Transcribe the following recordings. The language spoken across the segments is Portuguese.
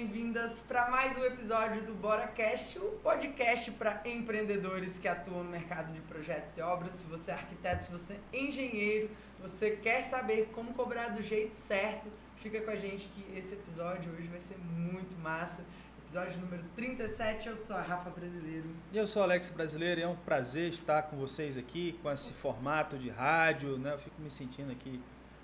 bem-vindas para mais um episódio do BoraCast, o podcast para empreendedores que atuam no mercado de projetos e obras. Se você é arquiteto, se você é engenheiro, você quer saber como cobrar do jeito certo, fica com a gente que esse episódio hoje vai ser muito massa. Episódio número 37, eu sou a Rafa Brasileiro. E eu sou o Alex Brasileiro e é um prazer estar com vocês aqui, com esse formato de rádio, né? Eu fico me sentindo aqui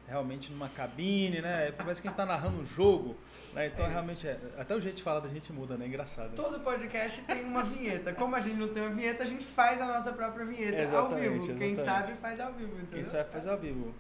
realmente numa cabine, né? Parece que a gente tá narrando um jogo, né? Então é realmente é, até o jeito de falar da gente muda, né? Engraçado. Todo podcast tem uma vinheta. Como a gente não tem uma vinheta, a gente faz a nossa própria vinheta Exatamente, ao vivo. exatamente. Quem sabe faz ao vivo, entendeu? Quem sabe faz ao vivo.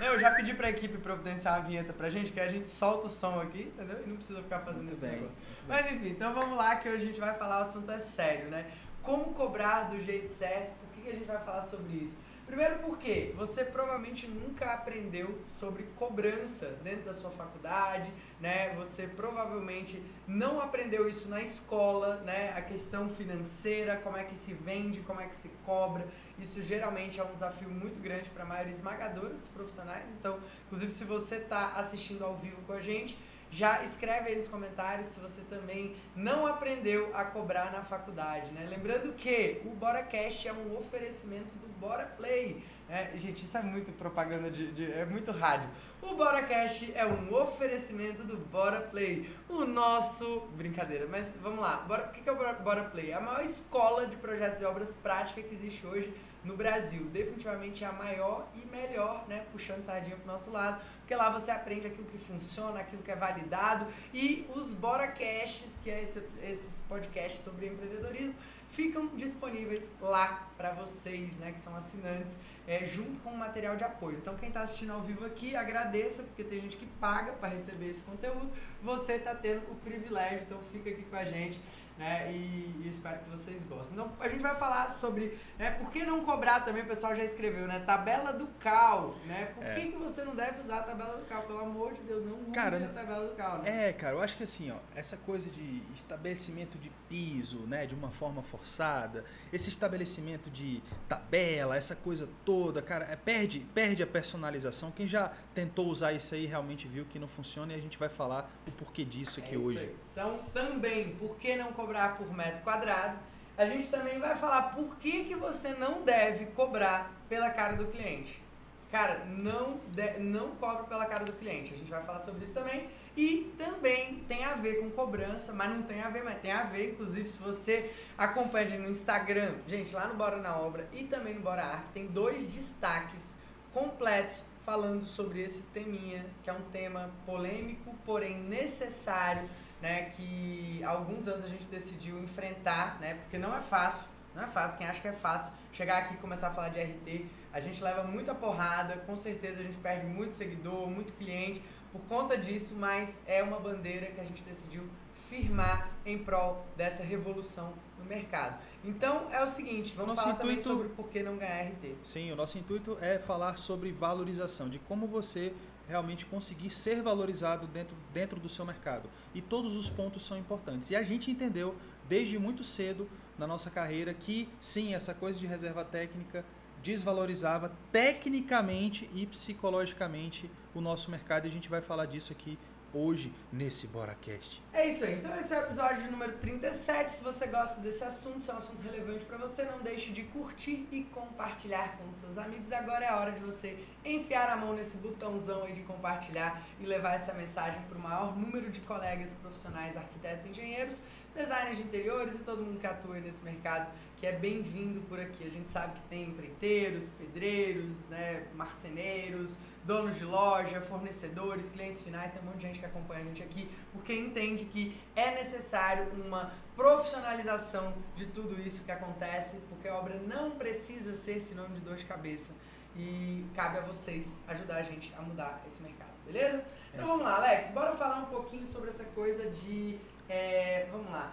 Eu já pedi pra equipe providenciar uma vinheta pra gente, que a gente solta o som aqui, entendeu? E não precisa ficar fazendo Muito esse bem. negócio. Mas enfim, então vamos lá que hoje a gente vai falar, o assunto é sério, né? Como cobrar do jeito certo, por que, que a gente vai falar sobre isso? Primeiro porque você provavelmente nunca aprendeu sobre cobrança dentro da sua faculdade, né? Você provavelmente não aprendeu isso na escola, né? A questão financeira, como é que se vende, como é que se cobra. Isso geralmente é um desafio muito grande para a maioria esmagadora dos profissionais. Então, inclusive se você está assistindo ao vivo com a gente, já escreve aí nos comentários se você também não aprendeu a cobrar na faculdade, né? Lembrando que o BoraCast é um oferecimento do Bora Play. Né? gente, isso é muito propaganda de, de- é muito rádio. O BoraCast é um oferecimento do Bora Play, o nosso brincadeira. Mas vamos lá, Bora, o que é o Bora, Bora Play? É a maior escola de projetos e obras práticas que existe hoje no Brasil. Definitivamente é a maior e melhor, né? Puxando sardinha pro nosso lado. Porque lá você aprende aquilo que funciona, aquilo que é validado. E os BoraCasts, que é esse- esses podcasts sobre empreendedorismo, ficam disponíveis lá para vocês, né? Que são assinantes, é, junto com o material de apoio. Então quem está assistindo ao vivo aqui, agradeça, porque tem gente que paga para receber esse conteúdo. Você está tendo o privilégio, então fica aqui com a gente né? E, e espero que vocês gostem. Então, a gente vai falar sobre, né? Por que não cobrar também, o pessoal já escreveu, né? Tabela do CAL, né? Por É. que, que você não deve usar a tabela do CAL? Pelo amor de Deus, não use Cara, a tabela do CAL, né? É, cara, eu acho que assim, ó, essa coisa de estabelecimento de piso, né, de uma forma forçada, esse estabelecimento de tabela, essa coisa toda, cara, é, perde, perde a personalização. Quem já tentou usar isso aí realmente viu que não funciona e a gente vai falar o porquê disso aqui É hoje. aí. Então, também, por que não cobrar por metro quadrado? A gente também vai falar por que, que você não deve cobrar pela cara do cliente. Cara, não, não cobre pela cara do cliente. A gente vai falar sobre isso também. E também tem a ver com cobrança, mas não tem a ver, mas tem a ver. Inclusive, se você acompanha no Instagram, gente, lá no Bora na Obra e também no Bora Arte, tem dois destaques completos falando sobre esse teminha, que é um tema polêmico, porém necessário, né? Que há alguns anos a gente decidiu enfrentar, né? Porque não é fácil, não é fácil. Quem acha que é fácil chegar aqui e começar a falar de RT, a gente leva muita porrada, com certeza a gente perde muito seguidor, muito cliente por conta disso, mas é uma bandeira que a gente decidiu firmar em prol dessa revolução no mercado. Então é o seguinte, vamos Nosso falar também intuito- sobre por que não ganhar RT. Sim, o nosso intuito é falar sobre valorização, de como você realmente conseguir ser valorizado dentro, dentro do seu mercado. E todos os pontos são importantes. E a gente entendeu desde muito cedo na nossa carreira que sim, essa coisa de reserva técnica desvalorizava tecnicamente e psicologicamente o nosso mercado e a gente vai falar disso aqui hoje nesse BoraCast. É isso aí. Então esse é o episódio número 37. Se você gosta desse assunto, se é um assunto relevante para você, não deixe de curtir e compartilhar com seus amigos. Agora é a hora de você enfiar a mão nesse botãozão aí de compartilhar e levar essa mensagem para o maior número de colegas profissionais, arquitetos, engenheiros, designers de interiores e todo mundo que atua nesse mercado, que é bem-vindo por aqui. A gente sabe que tem empreiteiros, pedreiros, né, marceneiros, donos de loja, fornecedores, clientes finais, tem um monte de gente que acompanha a gente aqui, porque entende que é necessário uma profissionalização de tudo isso que acontece, porque a obra não precisa ser sinônimo de dor de cabeça. E cabe a vocês ajudar a gente a mudar esse mercado, beleza? Então vamos lá, Alex, bora falar um pouquinho sobre essa coisa de. É, vamos lá.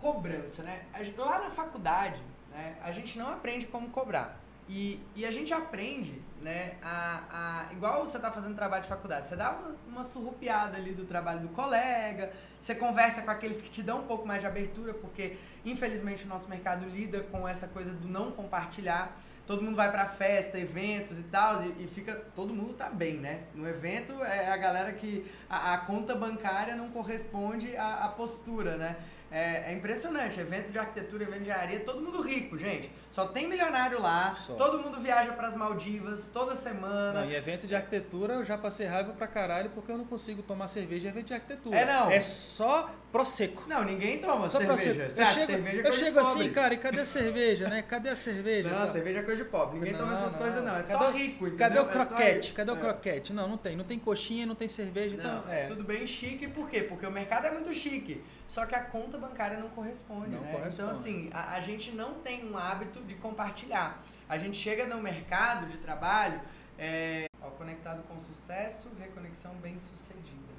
Cobrança, né? Lá na faculdade, né, a gente não aprende como cobrar. E, e a gente aprende, né, a, a, igual você tá fazendo trabalho de faculdade, você dá uma, uma surrupiada ali do trabalho do colega, você conversa com aqueles que te dão um pouco mais de abertura, porque infelizmente o nosso mercado lida com essa coisa do não compartilhar, todo mundo vai pra festa, eventos e tal, e, e, fica. Todo mundo tá bem, né? No evento é a galera que a, a conta bancária não corresponde à, à postura, né? É, é, impressionante. Evento de arquitetura, evento de areia, todo mundo rico, gente. Só tem milionário lá, Só. todo mundo viaja para as Maldivas toda semana. Não, e evento de arquitetura eu já passei raiva pra caralho porque eu não consigo tomar cerveja em evento de arquitetura. É não. É só Prosecco. Não, ninguém toma só cerveja. Você eu chego, cerveja é eu chego assim, cara, e cadê a cerveja, né? Cadê a cerveja? Não, cerveja é coisa de pobre. Ninguém não, toma essas não, coisas, não. É cadê só rico, entendeu? Cadê o é croquete? Cadê o é. croquete? Não, não tem. Não tem coxinha, não tem cerveja. Então, não, é. Tudo bem chique, por quê? Porque o mercado é muito chique. Só que a conta bancária não corresponde, não né? Corresponde. Então, assim, a, a gente não tem um hábito de compartilhar. A gente chega no mercado de trabalho, é, ó, conectado com sucesso, reconexão bem sucedida.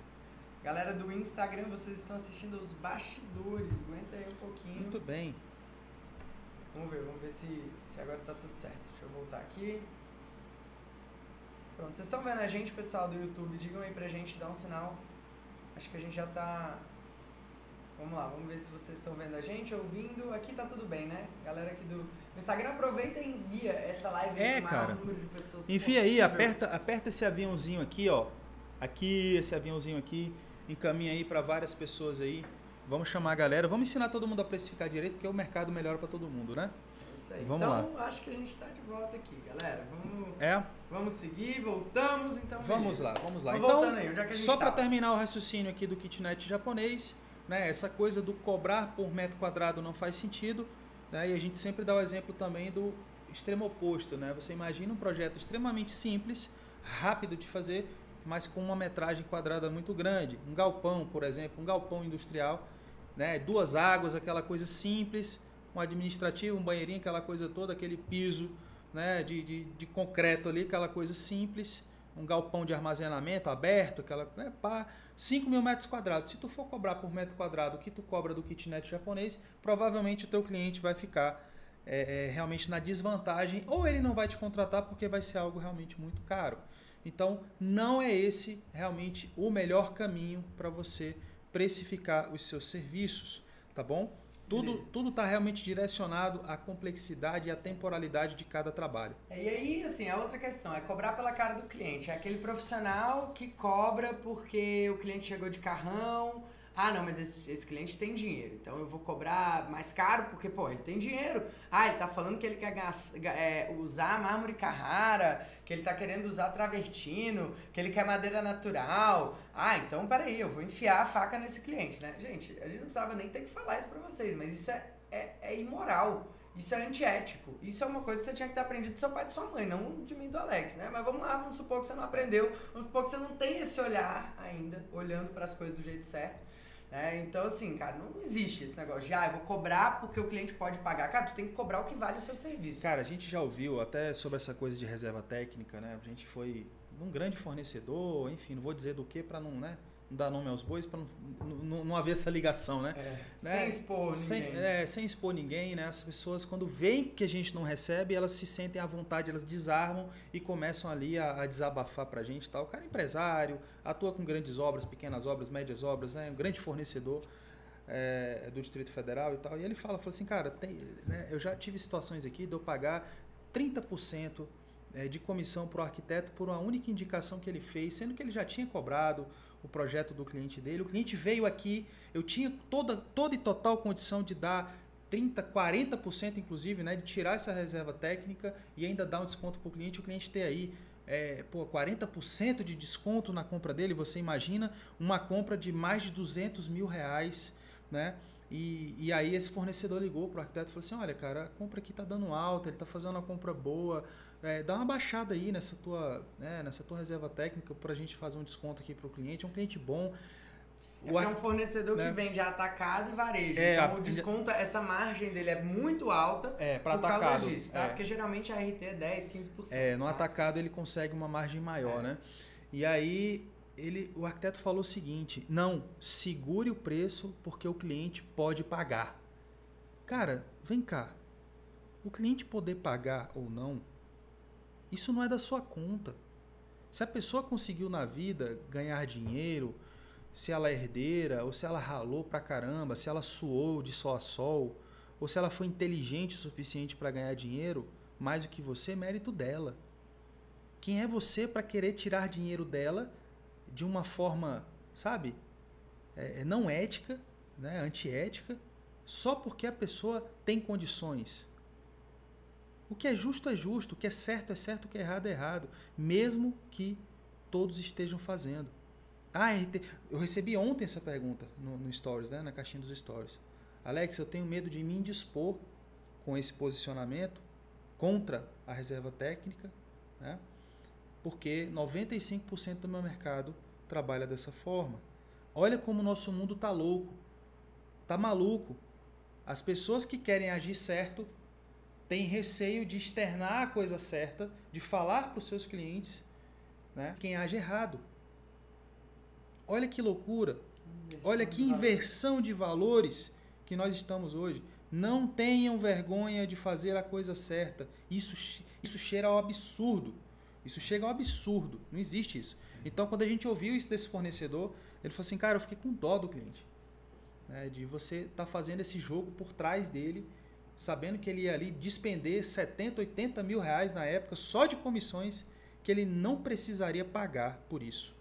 Galera do Instagram, vocês estão assistindo os bastidores. Aguenta aí um pouquinho. Muito bem. Vamos ver, vamos ver se, se agora tá tudo certo. Deixa eu voltar aqui. Pronto, vocês estão vendo a gente, pessoal do YouTube? Digam aí pra gente, dá um sinal. Acho que a gente já tá. Vamos lá, vamos ver se vocês estão vendo a gente, ouvindo. Aqui tá tudo bem, né? Galera aqui do Instagram, aproveita e envia essa live é, cara. número de pessoas. Enfia aí, aperta, aperta esse aviãozinho aqui, ó. Aqui, esse aviãozinho aqui encaminha aí para várias pessoas aí. Vamos chamar a galera, vamos ensinar todo mundo a precificar direito, porque o mercado melhora para todo mundo, né? É isso aí. Vamos então, lá. acho que a gente está de volta aqui, galera. Vamos, é. vamos seguir, voltamos, então. Vamos lá, vamos lá. Então, aí, é que a gente só para terminar o raciocínio aqui do kitnet japonês, né? Essa coisa do cobrar por metro quadrado não faz sentido, né? E a gente sempre dá o exemplo também do extremo oposto, né? Você imagina um projeto extremamente simples, rápido de fazer, mas com uma metragem quadrada muito grande. Um galpão, por exemplo, um galpão industrial, né? duas águas, aquela coisa simples, um administrativo, um banheirinho, aquela coisa toda, aquele piso né? de, de, de concreto ali, aquela coisa simples, um galpão de armazenamento aberto, aquela né? pá, 5 mil metros quadrados. Se tu for cobrar por metro quadrado o que tu cobra do kitnet japonês, provavelmente o teu cliente vai ficar é, é, realmente na desvantagem, ou ele não vai te contratar porque vai ser algo realmente muito caro. Então, não é esse realmente o melhor caminho para você precificar os seus serviços, tá bom? Tudo tudo está realmente direcionado à complexidade e à temporalidade de cada trabalho. É, e aí, assim, a outra questão é cobrar pela cara do cliente. É aquele profissional que cobra porque o cliente chegou de carrão, ah, não, mas esse, esse cliente tem dinheiro, então eu vou cobrar mais caro porque, pô, ele tem dinheiro. Ah, ele tá falando que ele quer é, usar mármore Carrara, que ele tá querendo usar travertino, que ele quer madeira natural. Ah, então peraí, eu vou enfiar a faca nesse cliente, né? Gente, a gente não precisava nem ter que falar isso pra vocês, mas isso é, é, é imoral. Isso é antiético. Isso é uma coisa que você tinha que ter aprendido do seu pai e de sua mãe, não de mim e do Alex, né? Mas vamos lá, vamos supor que você não aprendeu, vamos supor que você não tem esse olhar ainda, olhando para as coisas do jeito certo. É, então, assim, cara, não existe esse negócio de, ah, eu vou cobrar porque o cliente pode pagar. Cara, tu tem que cobrar o que vale o seu serviço. Cara, a gente já ouviu até sobre essa coisa de reserva técnica, né? A gente foi num grande fornecedor, enfim, não vou dizer do que para não, né? Não dar nome aos bois para não, não, não, haver essa ligação, né? É, né? Sem expor sem, ninguém. É, sem expor ninguém, né? As pessoas, quando veem que a gente não recebe, elas se sentem à vontade, elas desarmam e começam ali a, a desabafar para a gente. Tal. O cara é empresário, atua com grandes obras, pequenas obras, médias obras, né? um grande fornecedor é, do Distrito Federal e tal. E ele fala, fala assim, cara, tem, né? eu já tive situações aqui de eu pagar 30% é, de comissão para o arquiteto por uma única indicação que ele fez, sendo que ele já tinha cobrado o projeto do cliente dele. O cliente veio aqui, eu tinha toda, toda e total condição de dar 30, 40% inclusive, né, de tirar essa reserva técnica e ainda dar um desconto para o cliente. O cliente ter aí é, pô, 40% de desconto na compra dele, você imagina uma compra de mais de 200 mil reais, né? E, e aí esse fornecedor ligou para o arquiteto e falou assim, olha cara, a compra aqui está dando alta, ele está fazendo uma compra boa, é, dá uma baixada aí nessa tua, né, nessa tua reserva técnica para a gente fazer um desconto aqui para o cliente. É um cliente bom. É, o é um fornecedor né? que vende atacado e varejo. É, então, a, o desconto, essa margem dele é muito alta é, por atacado, causa disso, tá? É. Porque geralmente a RT é 10, 15%. É, no tá? atacado ele consegue uma margem maior, é. né? E aí ele, o arquiteto falou o seguinte: não, segure o preço porque o cliente pode pagar. Cara, vem cá. O cliente poder pagar ou não isso não é da sua conta. Se a pessoa conseguiu na vida ganhar dinheiro, se ela é herdeira, ou se ela ralou pra caramba, se ela suou de sol a sol, ou se ela foi inteligente o suficiente para ganhar dinheiro, mais do que você é mérito dela. Quem é você para querer tirar dinheiro dela de uma forma, sabe, é, é, não ética, né, antiética, só porque a pessoa tem condições? O que é justo é justo, o que é certo é certo, o que é errado é errado, mesmo que todos estejam fazendo. Ah, eu recebi ontem essa pergunta no, no Stories, né, na caixinha dos Stories. Alex, eu tenho medo de me indispor com esse posicionamento contra a reserva técnica, né? porque 95% do meu mercado trabalha dessa forma. Olha como o nosso mundo está louco, está maluco. As pessoas que querem agir certo têm receio de externar a coisa certa, de falar para os seus clientes né, quem age errado. Olha que loucura, olha que inversão de valores que nós estamos hoje. Não tenham vergonha de fazer a coisa certa. Isso, isso cheira ao absurdo. Isso chega ao absurdo. Não existe isso. Então, quando a gente ouviu isso desse fornecedor, ele falou assim, cara, eu fiquei com dó do cliente. Né, de você estar tá fazendo esse jogo por trás dele, sabendo que ele ia ali despender 70, 80 mil reais na época só de comissões que ele não precisaria pagar por isso.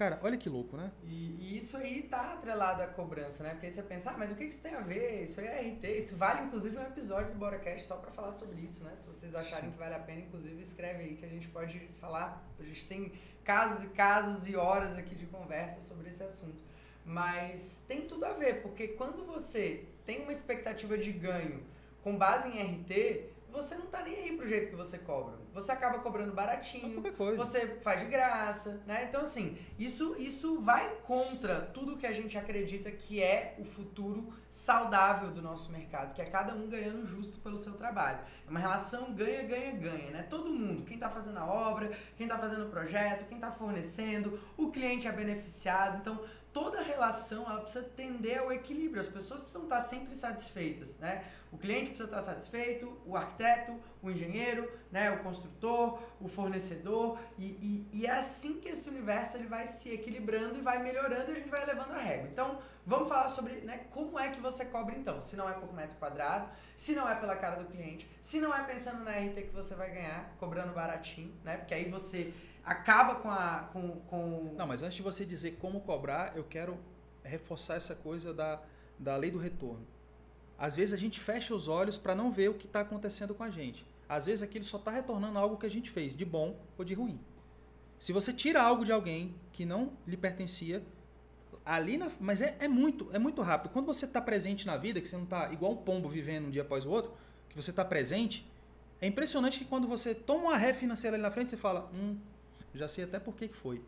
Cara, olha que louco, né? E, isso aí tá atrelado à cobrança, né? Porque aí você pensa, ah, mas o que isso tem a ver? Isso aí é RT. Isso vale, inclusive, um episódio do BoraCast só para falar sobre isso, né? Se vocês acharem Sim. que vale a pena, inclusive, escreve aí que a gente pode falar. A gente tem casos e casos e horas aqui de conversa sobre esse assunto. Mas tem tudo a ver, porque quando você tem uma expectativa de ganho com base em RT, você não tá nem aí pro jeito que você cobra. Você acaba cobrando baratinho, você faz de graça, né? Então, assim, isso, isso vai contra tudo que a gente acredita que é o futuro saudável do nosso mercado, que é cada um ganhando justo pelo seu trabalho. É uma relação ganha, ganha, ganha, né? Todo mundo, quem tá fazendo a obra, quem tá fazendo o projeto, quem tá fornecendo, o cliente é beneficiado. Então, toda relação ela precisa tender ao equilíbrio. As pessoas precisam estar sempre satisfeitas, né? O cliente precisa estar satisfeito, o arquiteto, o engenheiro, né? O construtor, o fornecedor e, e, e, é assim que esse universo ele vai se equilibrando e vai melhorando e a gente vai levando a régua. Então, vamos falar sobre né, como é que você cobra então. Se não é por metro quadrado, se não é pela cara do cliente, se não é pensando na RT que você vai ganhar, cobrando baratinho, né? Porque aí você acaba com a. Com, com... Não, mas antes de você dizer como cobrar, eu quero reforçar essa coisa da, da lei do retorno. Às vezes a gente fecha os olhos para não ver o que está acontecendo com a gente. Às vezes aquilo só está retornando algo que a gente fez, de bom ou de ruim. Se você tira algo de alguém que não lhe pertencia, ali na, mas é, é muito é muito rápido. Quando você está presente na vida, que você não está igual um pombo vivendo um dia após o outro, que você está presente, é impressionante que quando você toma uma ré financeira ali na frente, você fala, hum, já sei até por que, que foi.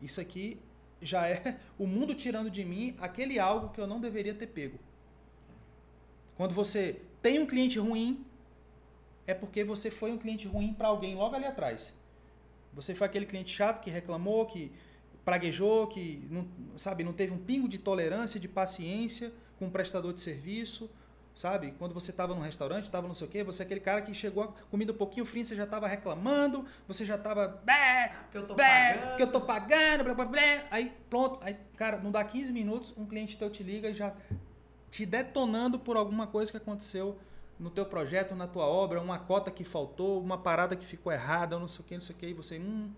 Isso aqui já é o mundo tirando de mim aquele algo que eu não deveria ter pego. Quando você tem um cliente ruim, é porque você foi um cliente ruim para alguém logo ali atrás. Você foi aquele cliente chato que reclamou, que praguejou, que não, sabe, não teve um pingo de tolerância, de paciência com o prestador de serviço, sabe? Quando você estava no restaurante, estava não sei o quê, você é aquele cara que chegou a comida um pouquinho fria, você já estava reclamando, você já estava que eu tô pagando, que eu tô pagando, blá, blá, blá. aí pronto, aí cara, não dá 15 minutos, um cliente teu te liga e já te detonando por alguma coisa que aconteceu no teu projeto, na tua obra, uma cota que faltou, uma parada que ficou errada, não sei o que, não sei o que, e você, hum,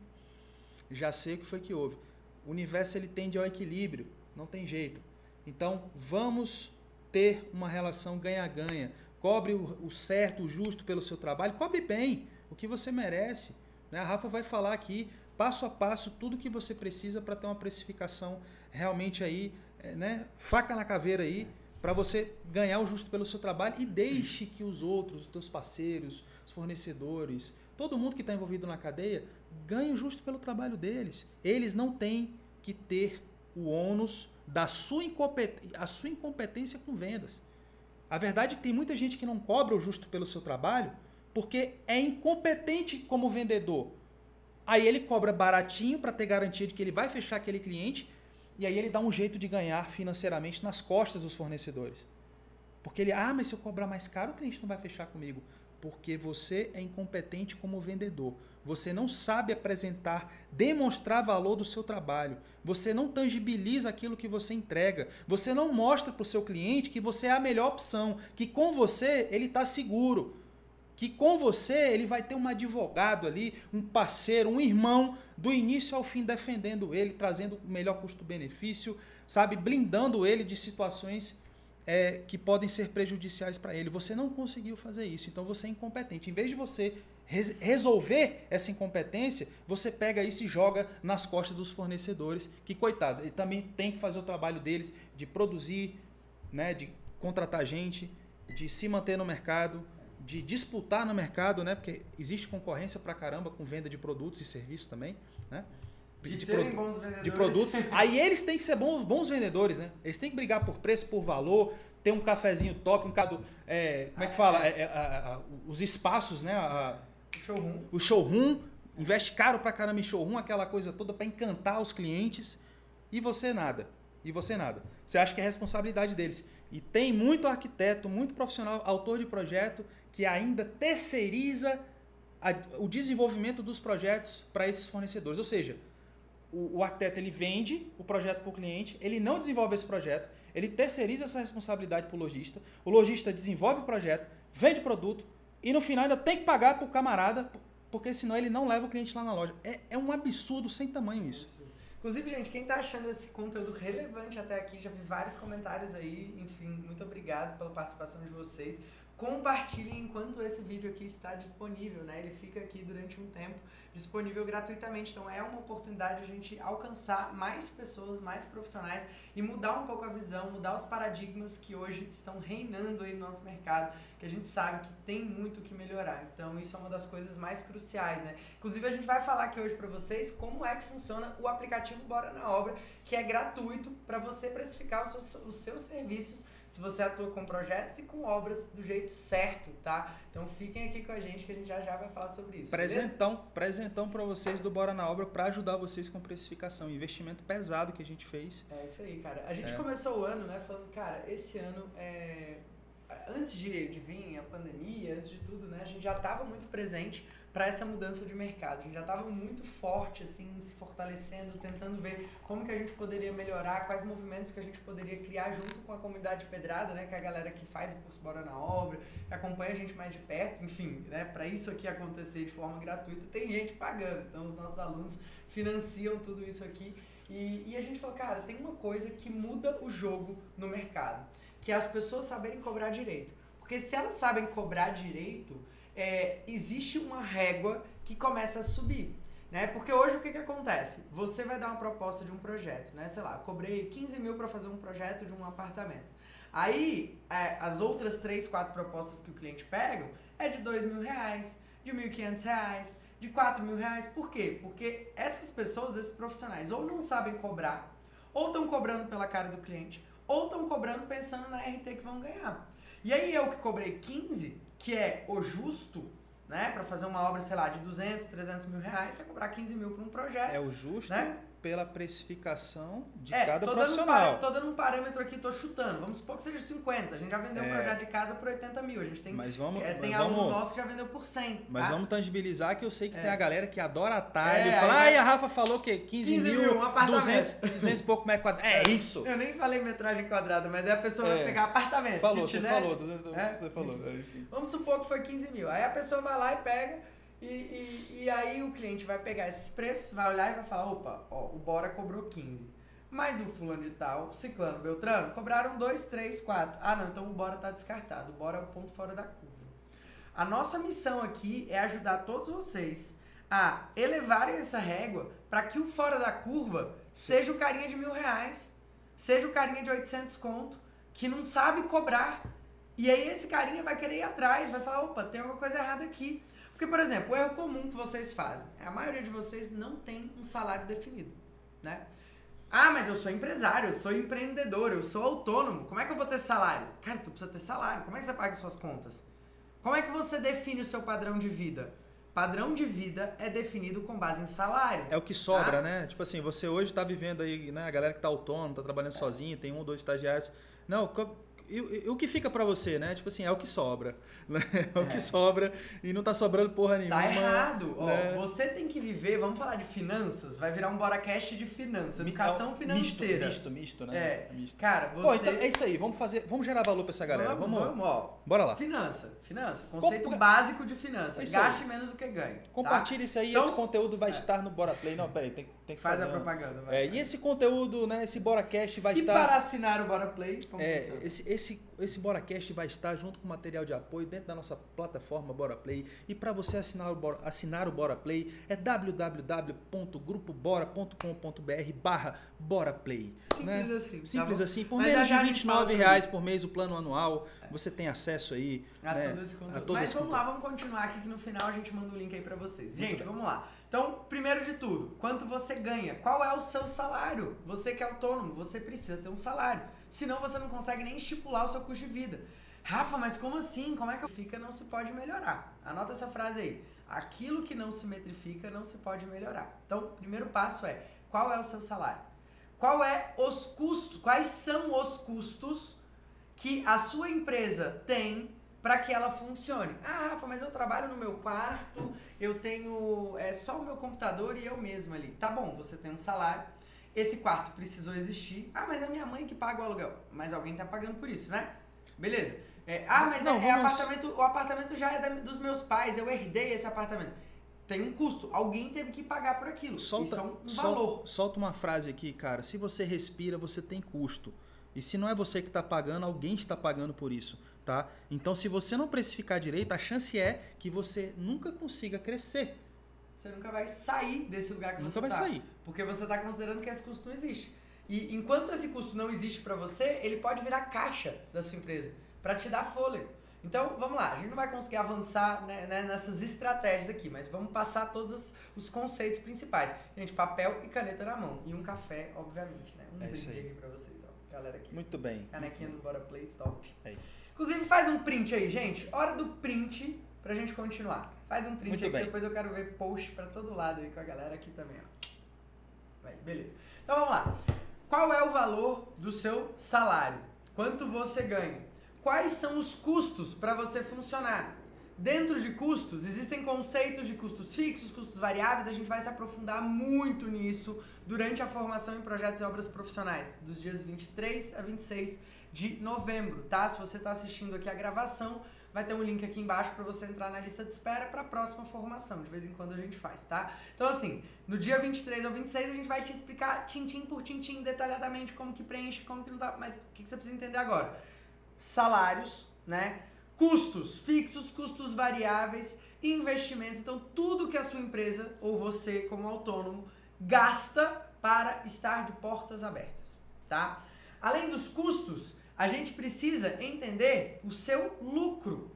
já sei o que foi que houve. O universo ele tende ao equilíbrio, não tem jeito. Então, vamos ter uma relação ganha-ganha. Cobre o, certo, o justo pelo seu trabalho, cobre bem o que você merece. Né? A Rafa vai falar aqui, passo a passo, tudo que você precisa para ter uma precificação realmente aí, é, né? faca na caveira aí, para você ganhar o justo pelo seu trabalho e deixe que os outros, os teus parceiros, os fornecedores, todo mundo que está envolvido na cadeia, ganhe o justo pelo trabalho deles. Eles não têm que ter o ônus da sua, a sua incompetência com vendas. A verdade é que tem muita gente que não cobra o justo pelo seu trabalho porque é incompetente como vendedor. Aí ele cobra baratinho para ter garantia de que ele vai fechar aquele cliente e aí ele dá um jeito de ganhar financeiramente nas costas dos fornecedores. Porque ele, ah, mas se eu cobrar mais caro, o cliente não vai fechar comigo. Porque você é incompetente como vendedor. Você não sabe apresentar, demonstrar valor do seu trabalho. Você não tangibiliza aquilo que você entrega. Você não mostra para o seu cliente que você é a melhor opção, que com você ele está seguro, que com você ele vai ter um advogado ali, um parceiro, um irmão, do início ao fim defendendo ele, trazendo o melhor custo-benefício, sabe, blindando ele de situações é, que podem ser prejudiciais para ele. Você não conseguiu fazer isso, então você é incompetente. Em vez de você res resolver essa incompetência, você pega isso e joga nas costas dos fornecedores, que coitados, ele também tem que fazer o trabalho deles de produzir, né, de contratar gente, de se manter no mercado, de disputar no mercado, né? Porque existe concorrência pra caramba com venda de produtos e serviços também, né? De, de serem bons vendedores. De produtos. Aí eles têm que ser bons, bons vendedores, né? Eles têm que brigar por preço, por valor, ter um cafezinho top, um cado, é, como é que fala? É, é, a, os espaços, né? A, o showroom. O showroom. Investe caro pra caramba em showroom, aquela coisa toda para encantar os clientes. E você nada. E você nada. Você acha que é responsabilidade deles. E tem muito arquiteto, muito profissional, autor de projeto, que ainda terceiriza a, o desenvolvimento dos projetos para esses fornecedores. Ou seja, o, o arquiteto ele vende o projeto para o cliente, ele não desenvolve esse projeto, ele terceiriza essa responsabilidade para o lojista, o lojista desenvolve o projeto, vende o produto e no final ainda tem que pagar para o camarada, porque senão ele não leva o cliente lá na loja. É, é um absurdo sem tamanho isso. Inclusive, gente, quem tá achando esse conteúdo relevante até aqui, já vi vários comentários aí. Enfim, muito obrigado pela participação de vocês. Compartilhem enquanto esse vídeo aqui está disponível, né? Ele fica aqui durante um tempo disponível gratuitamente. Então é uma oportunidade de a gente alcançar mais pessoas, mais profissionais e mudar um pouco a visão, mudar os paradigmas que hoje estão reinando aí no nosso mercado, que a gente sabe que tem muito que melhorar. Então isso é uma das coisas mais cruciais, né? Inclusive a gente vai falar aqui hoje para vocês como é que funciona o aplicativo Bora na Obra, que é gratuito para você precificar os seus, os seus serviços se você atua com projetos e com obras do jeito certo, tá? Então fiquem aqui com a gente que a gente já já vai falar sobre isso. Presentão, beleza? presentão para vocês do Bora na Obra para ajudar vocês com precificação, investimento pesado que a gente fez. É isso aí, cara. A gente é. começou o ano, né, falando, cara, esse ano é antes de, de vir a pandemia, antes de tudo, né, a gente já estava muito presente para essa mudança de mercado. A gente já estava muito forte, assim, se fortalecendo, tentando ver como que a gente poderia melhorar, quais movimentos que a gente poderia criar junto com a comunidade pedrada, né, que é a galera que faz o curso Bora na Obra, que acompanha a gente mais de perto, enfim, né, para isso aqui acontecer de forma gratuita, tem gente pagando. Então, os nossos alunos financiam tudo isso aqui. E, e a gente falou, cara, tem uma coisa que muda o jogo no mercado, que é as pessoas saberem cobrar direito. Porque se elas sabem cobrar direito, é, existe uma régua que começa a subir. Né? Porque hoje o que, que acontece? Você vai dar uma proposta de um projeto, né? Sei lá, cobrei 15 mil para fazer um projeto de um apartamento. Aí, é, as outras três, quatro propostas que o cliente pega é de 2 mil reais, de 1.500 reais, de 4 mil reais. Por quê? Porque essas pessoas, esses profissionais, ou não sabem cobrar, ou estão cobrando pela cara do cliente, ou estão cobrando pensando na RT que vão ganhar. E aí eu que cobrei 15, que é o justo, né? Para fazer uma obra, sei lá, de 200, 300 mil reais, você cobrar 15 mil por um projeto. É o justo né? Pela precificação de é, cada profissional. Dando, tô dando um parâmetro aqui, tô chutando. Vamos supor que seja 50. A gente já vendeu é, um projeto de casa por 80 mil. A gente tem, mas vamos, é, tem mas aluno vamos, nosso que já vendeu por 100. Mas tá? vamos tangibilizar que eu sei que é. tem a galera que adora atalho. É, fala, ai, a Rafa falou que 15, 15 mil, mil um 200, 200 e pouco metros quadrados. É isso. Eu nem falei metragem quadrada, mas aí a pessoa vai é. pegar apartamento. Falou, kitnet, você falou. 200, é? Você falou. Vamos supor que foi 15 mil. Aí a pessoa vai lá e pega e, e, e, aí o cliente vai pegar esses preços, vai olhar e vai falar, opa, ó, o Bora cobrou 15. Mas o fulano de tal, ciclano, beltrano, cobraram 2, 3, 4. Ah, não, então o Bora tá descartado. O Bora é o ponto fora da curva. A nossa missão aqui é ajudar todos vocês a elevarem essa régua para que o fora da curva seja o carinha de mil reais, seja o carinha de 800 conto, que não sabe cobrar. E aí esse carinha vai querer ir atrás, vai falar, opa, tem alguma coisa errada aqui. Porque, por exemplo, o erro comum que vocês fazem é a maioria de vocês não tem um salário definido, né? Ah, mas eu sou empresário, eu sou empreendedor, eu sou autônomo. Como é que eu vou ter salário? Cara, tu precisa ter salário. Como é que você paga suas contas? Como é que você define o seu padrão de vida? Padrão de vida é definido com base em salário. É o que sobra, tá? né? Tipo assim, você hoje está vivendo aí, né? A galera que está autônomo, está trabalhando é. sozinho, tem um, dois estagiários. Não, e, o que fica para você, né? Tipo assim, é o que sobra. Né? É o que é. sobra e não tá sobrando porra nenhuma. Tá errado. Né? Ó, você tem que viver, vamos falar de finanças, vai virar um Boracast de finanças, educação financeira. Misto, misto, né? É. Misto. Cara, você... Pô, então é isso aí, vamos fazer, vamos gerar valor para essa galera. Vamos, vamos, vamos, ó. Bora lá. Finança, finança, conceito básico de finança. Gaste menos do que ganhe. Tá? Compartilhe tá? isso aí, então, esse conteúdo vai é. estar no Bora Play. Não, peraí, tem, tem que Faz fazer a propaganda, vai. É, e esse conteúdo, né, esse Boracast vai e estar... E para assinar o Bora Play, como é, esse, esse, esse Boracast vai estar junto com material de apoio dentro da nossa plataforma Bora Play. E para você assinar o, Bora, assinar o Bora Play é www.grupobora.com.br barra Bora Play. Simples né? assim. Tá Simples tá assim. Por Mas menos de 29 reais por mês o plano anual, você tem acesso aí a, né, todo, esse conteúdo. todo Mas vamos lá, vamos continuar aqui que no final a gente manda o link aí para vocês. Gente, vamos lá. Então, primeiro de tudo, quanto você ganha? Qual é o seu salário? Você que é autônomo, você precisa ter um salário. Senão você não consegue nem estipular o seu custo de vida. Rafa, mas como assim? Como é que fica? Não se pode melhorar. Anota essa frase aí. Aquilo que não se metrifica não se pode melhorar. Então, o primeiro passo é: qual é o seu salário? Qual é os custos? Quais são os custos que a sua empresa tem para que ela funcione? Ah, Rafa, mas eu trabalho no meu quarto, eu tenho é só o meu computador e eu mesmo ali. Tá bom, você tem um salário. Esse quarto precisou existir. Ah, mas é minha mãe que paga o aluguel. Mas alguém tá pagando por isso, né? Beleza. É, ah, mas não, é, é vamos... apartamento, o apartamento já é da, dos meus pais, eu herdei esse apartamento. Tem um custo. Alguém teve que pagar por aquilo. Solta, Isso é um valor. Solta uma frase aqui, cara. Se você respira, você tem custo. E se não é você que está pagando, alguém está pagando por isso. Tá? Então, se você não precificar direito, a chance é que você nunca consiga crescer. Você nunca vai sair desse lugar que nunca você vai tá, sair. Porque você está considerando que esse custo não existe. E enquanto esse custo não existe para você, ele pode virar caixa da sua empresa para te dar fôlego. Então, vamos lá, a gente não vai conseguir avançar né, né, nessas estratégias aqui, mas vamos passar todos os, os, conceitos principais. Gente, papel e caneta na mão. E um café, obviamente, né? Um é brinde aí pra vocês, ó. Galera aqui. Muito bem. Canequinha do Bora Play, top. Aí. Inclusive, faz um print aí, gente. Hora do print pra gente continuar. Faz um print Muito bem. depois eu quero ver post pra todo lado aí com a galera aqui também, ó. Vai, beleza. Então, vamos lá. Qual é o valor do seu salário? Quanto você ganha? quais são os custos para você funcionar. Dentro de custos, existem conceitos de custos fixos, custos variáveis, a gente vai se aprofundar muito nisso durante a formação em projetos e obras profissionais, dos dias 23 a 26 de novembro, tá? Se você está assistindo aqui a gravação, vai ter um link aqui embaixo para você entrar na lista de espera para a próxima formação. De vez em quando a gente faz, tá? Então, assim, no dia 23 ou 26 a gente vai te explicar tintim por tintim, detalhadamente, como que preenche, como que não tá. Mas o que, que você precisa entender agora? salários, né? Custos fixos, custos variáveis, investimentos. Então, tudo que a sua empresa ou você, como autônomo, gasta para estar de portas abertas, tá? Além dos custos, a gente precisa entender o seu lucro.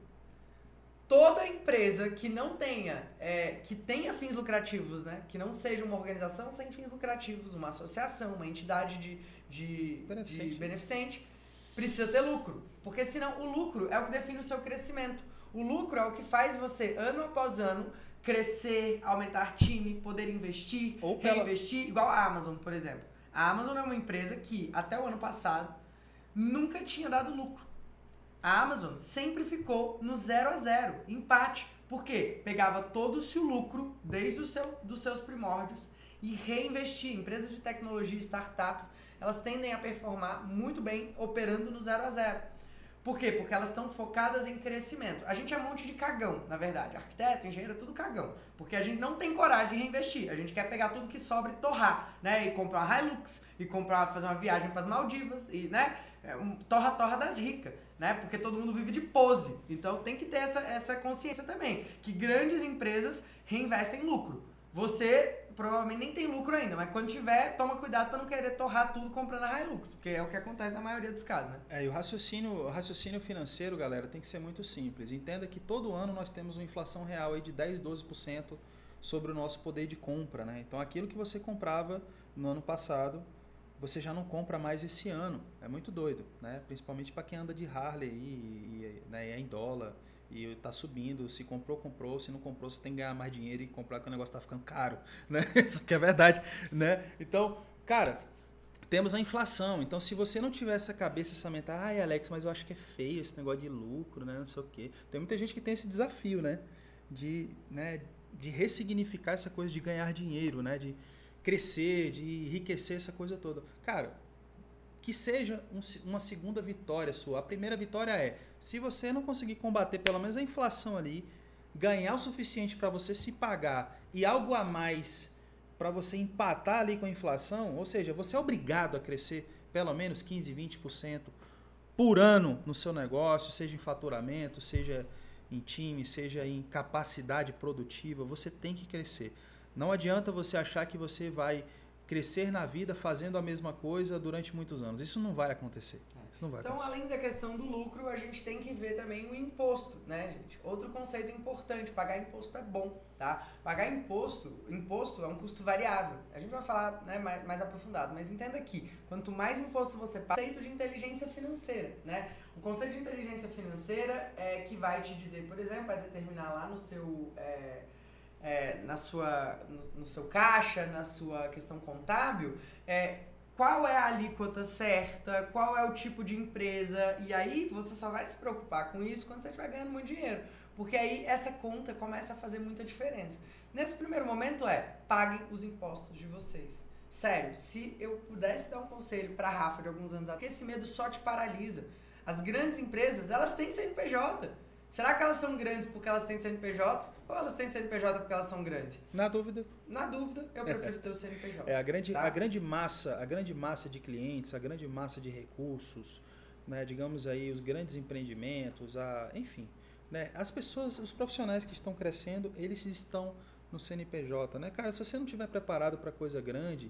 Toda empresa que não tenha, é, que tenha fins lucrativos, né? Que não seja uma organização sem fins lucrativos, uma associação, uma entidade de, de, beneficente. de beneficente, precisa ter lucro. Porque senão o lucro é o que define o seu crescimento. O lucro é o que faz você, ano após ano, crescer, aumentar time, poder investir, Ou pela... reinvestir, igual a Amazon, por exemplo. A Amazon é uma empresa que, até o ano passado, nunca tinha dado lucro. A Amazon sempre ficou no zero a zero, empate. Por quê? Pegava todo o seu lucro, desde o seu, dos seus primórdios, e reinvestia. Empresas de tecnologia, startups, elas tendem a performar muito bem operando no zero a zero. Por quê? Porque elas estão focadas em crescimento. A gente é um monte de cagão, na verdade. Arquiteto, engenheiro, é tudo cagão. Porque a gente não tem coragem de reinvestir. A gente quer pegar tudo que sobra e torrar, né? E comprar uma Hilux, e comprar, fazer uma viagem para as Maldivas, e, né? É um torra-torra das ricas, né? Porque todo mundo vive de pose. Então tem que ter essa, essa consciência também. Que grandes empresas reinvestem lucro. Você provavelmente nem tem lucro ainda, mas quando tiver, toma cuidado para não querer torrar tudo comprando a Hilux, porque é o que acontece na maioria dos casos, né? É, e o raciocínio, o raciocínio financeiro, galera, tem que ser muito simples. Entenda que todo ano nós temos uma inflação real aí de 10, 12% sobre o nosso poder de compra, né? Então aquilo que você comprava no ano passado, você já não compra mais esse ano. É muito doido, né? Principalmente para quem anda de Harley e, e, né, é em dólar e está subindo. Se comprou, comprou. Se não comprou, você tem que ganhar mais dinheiro e comprar que o negócio está ficando caro, né? Isso que é verdade, né? Então, cara, temos a inflação. Então, se você não tiver essa cabeça, essa mental, ai, Alex, mas eu acho que é feio esse negócio de lucro, né? Não sei o quê. Tem muita gente que tem esse desafio, né? De, né, de ressignificar essa coisa de ganhar dinheiro, né? De crescer, de enriquecer essa coisa toda. Cara, que seja um, uma segunda vitória sua. A primeira vitória é, se você não conseguir combater pelo menos a inflação ali, ganhar o suficiente para você se pagar e algo a mais para você empatar ali com a inflação, ou seja, você é obrigado a crescer pelo menos 15, 20% por ano no seu negócio, seja em faturamento, seja em time, seja em capacidade produtiva, você tem que crescer. Não adianta você achar que você vai crescer na vida fazendo a mesma coisa durante muitos anos. Isso não vai acontecer. É. Isso não vai então, acontecer. além da questão do lucro, a gente tem que ver também o imposto, né, gente? Outro conceito importante, pagar imposto é bom, tá? Pagar imposto, imposto é um custo variável. A gente vai falar né, mais, mais aprofundado, mas entenda aqui, quanto mais imposto você paga, conceito de inteligência financeira, né? O conceito de inteligência financeira é que vai te dizer, por exemplo, vai determinar lá no seu... É, é, na sua, no, no, seu caixa, na sua questão contábil, é, qual é a alíquota certa, qual é o tipo de empresa, e aí você só vai se preocupar com isso quando você estiver ganhando muito dinheiro. Porque aí essa conta começa a fazer muita diferença. Nesse primeiro momento é, paguem os impostos de vocês. Sério, se eu pudesse dar um conselho para Rafa de alguns anos atrás, esse medo só te paralisa. As grandes empresas, elas têm CNPJ. Será que elas são grandes porque elas têm CNPJ? Ou elas têm CNPJ porque elas são grandes? Na dúvida. Na dúvida, eu prefiro ter o CNPJ. É, a grande, tá? a grande massa, a grande massa de clientes, a grande massa de recursos, né, digamos aí, os grandes empreendimentos, a, enfim, né, as pessoas, os profissionais que estão crescendo, eles estão no CNPJ, né? Cara, se você não estiver preparado para coisa grande,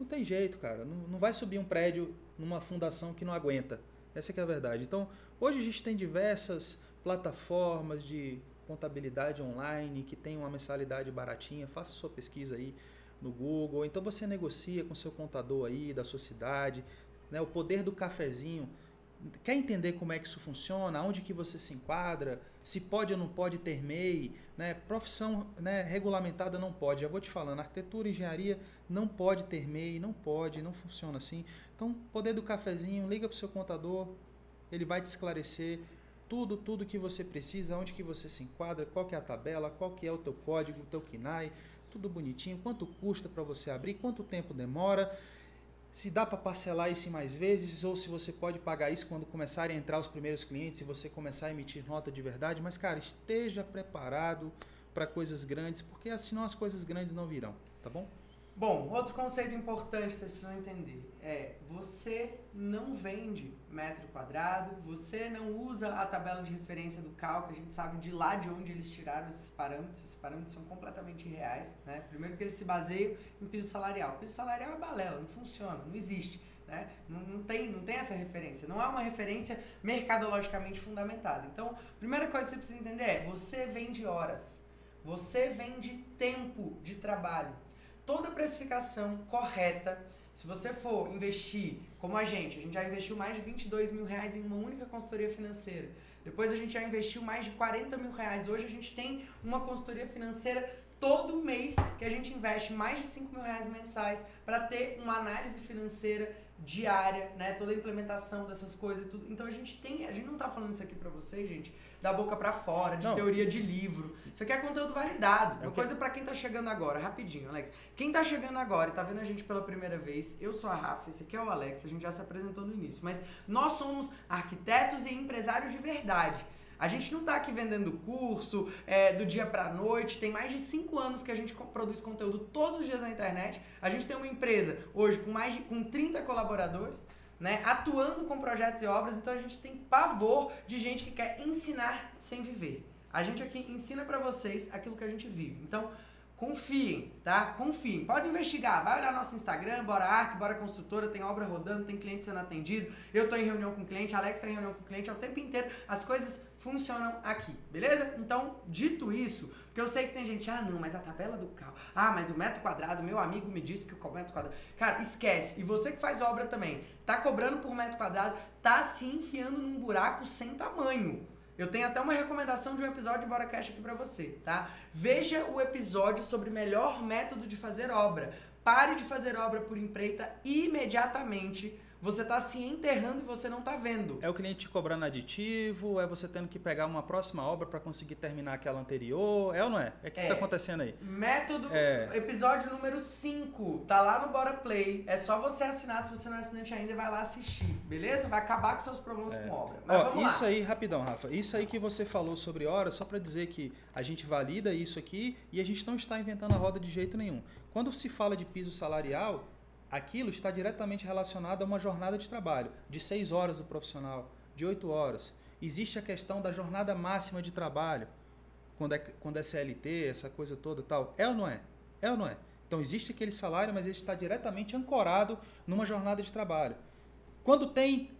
não tem jeito, cara. Não, não vai subir um prédio numa fundação que não aguenta. Essa é, é a verdade. Então, hoje a gente tem diversas plataformas de contabilidade online que tem uma mensalidade baratinha, faça sua pesquisa aí no Google. Então você negocia com seu contador aí da sua cidade, né? O poder do cafezinho. Quer entender como é que isso funciona? Onde que você se enquadra? Se pode ou não pode ter MEI? Né? Profissão né, regulamentada não pode. Já vou te falando, arquitetura engenharia não pode ter MEI, não pode, não funciona assim. Então, poder do cafezinho, liga para o seu contador, ele vai te esclarecer tudo, tudo que você precisa, onde que você se enquadra, qual que é a tabela, qual que é o teu código, o teu KNAI, tudo bonitinho, quanto custa para você abrir, quanto tempo demora, se dá para parcelar isso em mais vezes ou se você pode pagar isso quando começarem a entrar os primeiros clientes e você começar a emitir nota de verdade, mas cara, esteja preparado para coisas grandes, porque senão as coisas grandes não virão, tá bom? Bom, outro conceito importante que vocês precisam entender é você não vende metro quadrado, você não usa a tabela de referência do CAL, que a gente sabe de lá de onde eles tiraram esses parâmetros, esses parâmetros são completamente irreais, né? Primeiro que eles se baseiam em piso salarial. O piso salarial é balela, não funciona, não existe. Né? Não, não, tem, não tem essa referência, não é uma referência mercadologicamente fundamentada. Então, primeira coisa que você precisa entender é: você vende horas, você vende tempo de trabalho toda precificação correta. Se você for investir, como a gente, a gente já investiu mais de 22 mil reais em uma única consultoria financeira. Depois a gente já investiu mais de 40 mil reais. Hoje a gente tem uma consultoria financeira todo mês que a gente investe mais de 5 mil reais mensais para ter uma análise financeira diária, né? Toda a implementação dessas coisas e tudo. Então a gente tem, a gente não tá falando isso aqui para vocês, gente, da boca para fora, de não. teoria de livro. Isso aqui é conteúdo validado. É uma coisa para quem tá chegando agora, rapidinho, Alex. Quem tá chegando agora e tá vendo a gente pela primeira vez, eu sou a Rafa, esse aqui é o Alex, a gente já se apresentou no início, mas nós somos arquitetos e empresários de verdade. A gente não está aqui vendendo curso é, do dia para noite. Tem mais de cinco anos que a gente produz conteúdo todos os dias na internet. A gente tem uma empresa hoje com mais de com 30 colaboradores. Né, atuando com projetos e obras, então a gente tem pavor de gente que quer ensinar sem viver. A gente aqui ensina para vocês aquilo que a gente vive. Então, Confiem, tá? Confiem. Pode investigar. Vai olhar nosso Instagram, Bora Arc, Bora Construtora, tem obra rodando, tem cliente sendo atendido. Eu tô em reunião com cliente, Alex tá em reunião com cliente, é o tempo inteiro. As coisas funcionam aqui, beleza? Então, dito isso, porque eu sei que tem gente, ah, não, mas a tabela do carro, ah, mas o metro quadrado, meu amigo me disse que o metro quadrado. Cara, esquece. E você que faz obra também, tá cobrando por metro quadrado, tá se enfiando num buraco sem tamanho. Eu tenho até uma recomendação de um episódio de Bora Cash aqui para você, tá? Veja o episódio sobre melhor método de fazer obra. Pare de fazer obra por empreita imediatamente você está se enterrando e você não está vendo. É o cliente te cobrando aditivo, é você tendo que pegar uma próxima obra para conseguir terminar aquela anterior, é ou não é? É o que está é. acontecendo aí? Método, é. episódio número 5, tá lá no Bora Play. É só você assinar se você não é assinante ainda e vai lá assistir, beleza? Vai acabar com seus problemas é. com obra. Mas Ó, isso lá. aí, rapidão, Rafa, isso aí que você falou sobre horas, só para dizer que a gente valida isso aqui e a gente não está inventando a roda de jeito nenhum. Quando se fala de piso salarial, aquilo está diretamente relacionado a uma jornada de trabalho de 6 horas do profissional, de 8 horas. Existe a questão da jornada máxima de trabalho, quando é, quando é CLT, essa coisa toda tal. É ou não é? É ou não é? Então existe aquele salário, mas ele está diretamente ancorado numa jornada de trabalho. Quando tem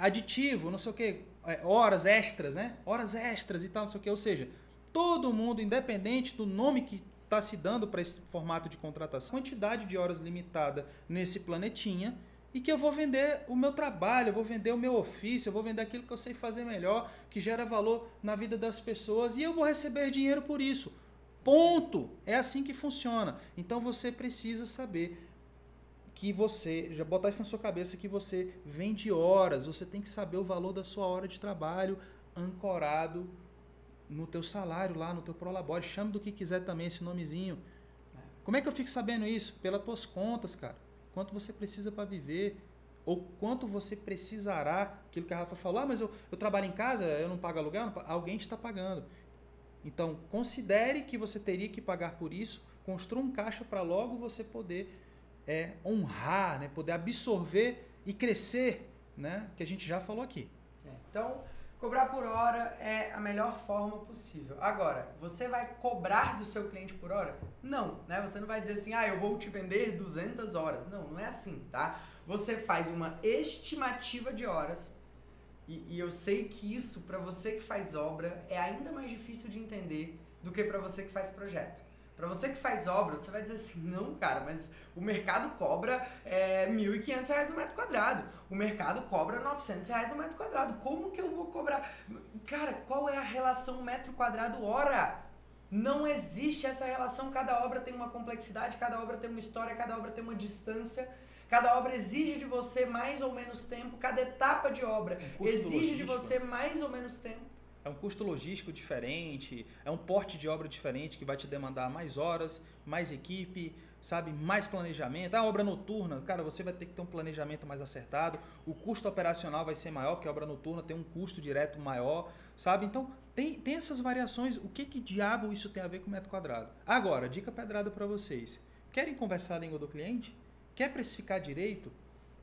aditivo, não sei o que, é, horas extras, né? Horas extras e tal, não sei o que. Ou seja, todo mundo, independente do nome que está se dando para esse formato de contratação, quantidade de horas limitada nesse planetinha e que eu vou vender o meu trabalho, eu vou vender o meu ofício, eu vou vender aquilo que eu sei fazer melhor, que gera valor na vida das pessoas e eu vou receber dinheiro por isso. Ponto. É assim que funciona. Então você precisa saber que você, já botar isso na sua cabeça que você vende horas, você tem que saber o valor da sua hora de trabalho ancorado no teu salário lá, no teu Prolabore, chame do que quiser também esse nomezinho. Como é que eu fico sabendo isso? Pelas tuas contas, cara. Quanto você precisa para viver, ou quanto você precisará, aquilo que a Rafa falou, ah, mas eu, eu trabalho em casa, eu não pago aluguel, não, alguém está pagando. Então, considere que você teria que pagar por isso, construa um caixa para logo você poder é, honrar, né? poder absorver e crescer, né? que a gente já falou aqui. É, então, Cobrar por hora é a melhor forma possível. Agora, você vai cobrar do seu cliente por hora? Não, né? Você não vai dizer assim, ah, eu vou te vender 200 horas. Não, não é assim, tá? Você faz uma estimativa de horas e, e eu sei que isso, para você que faz obra, é ainda mais difícil de entender do que para você que faz projeto. Para você que faz obra, você vai dizer assim, não, cara, mas o mercado cobra é, R$ 1.500 no metro quadrado. O mercado cobra 900 reais no metro quadrado. Como que eu vou cobrar? Cara, qual é a relação metro quadrado hora? Não existe essa relação. Cada obra tem uma complexidade, cada obra tem uma história, cada obra tem uma distância. Cada obra exige de você mais ou menos tempo, cada etapa de obra exige de você mais ou menos tempo é um custo logístico diferente, é um porte de obra diferente que vai te demandar mais horas, mais equipe, sabe, mais planejamento. A obra noturna, cara, você vai ter que ter um planejamento mais acertado. O custo operacional vai ser maior, porque a obra noturna tem um custo direto maior, sabe? Então, tem, tem essas variações. O que que diabo isso tem a ver com metro quadrado? Agora, dica pedrada para vocês. Querem conversar a língua do cliente? Quer precificar direito?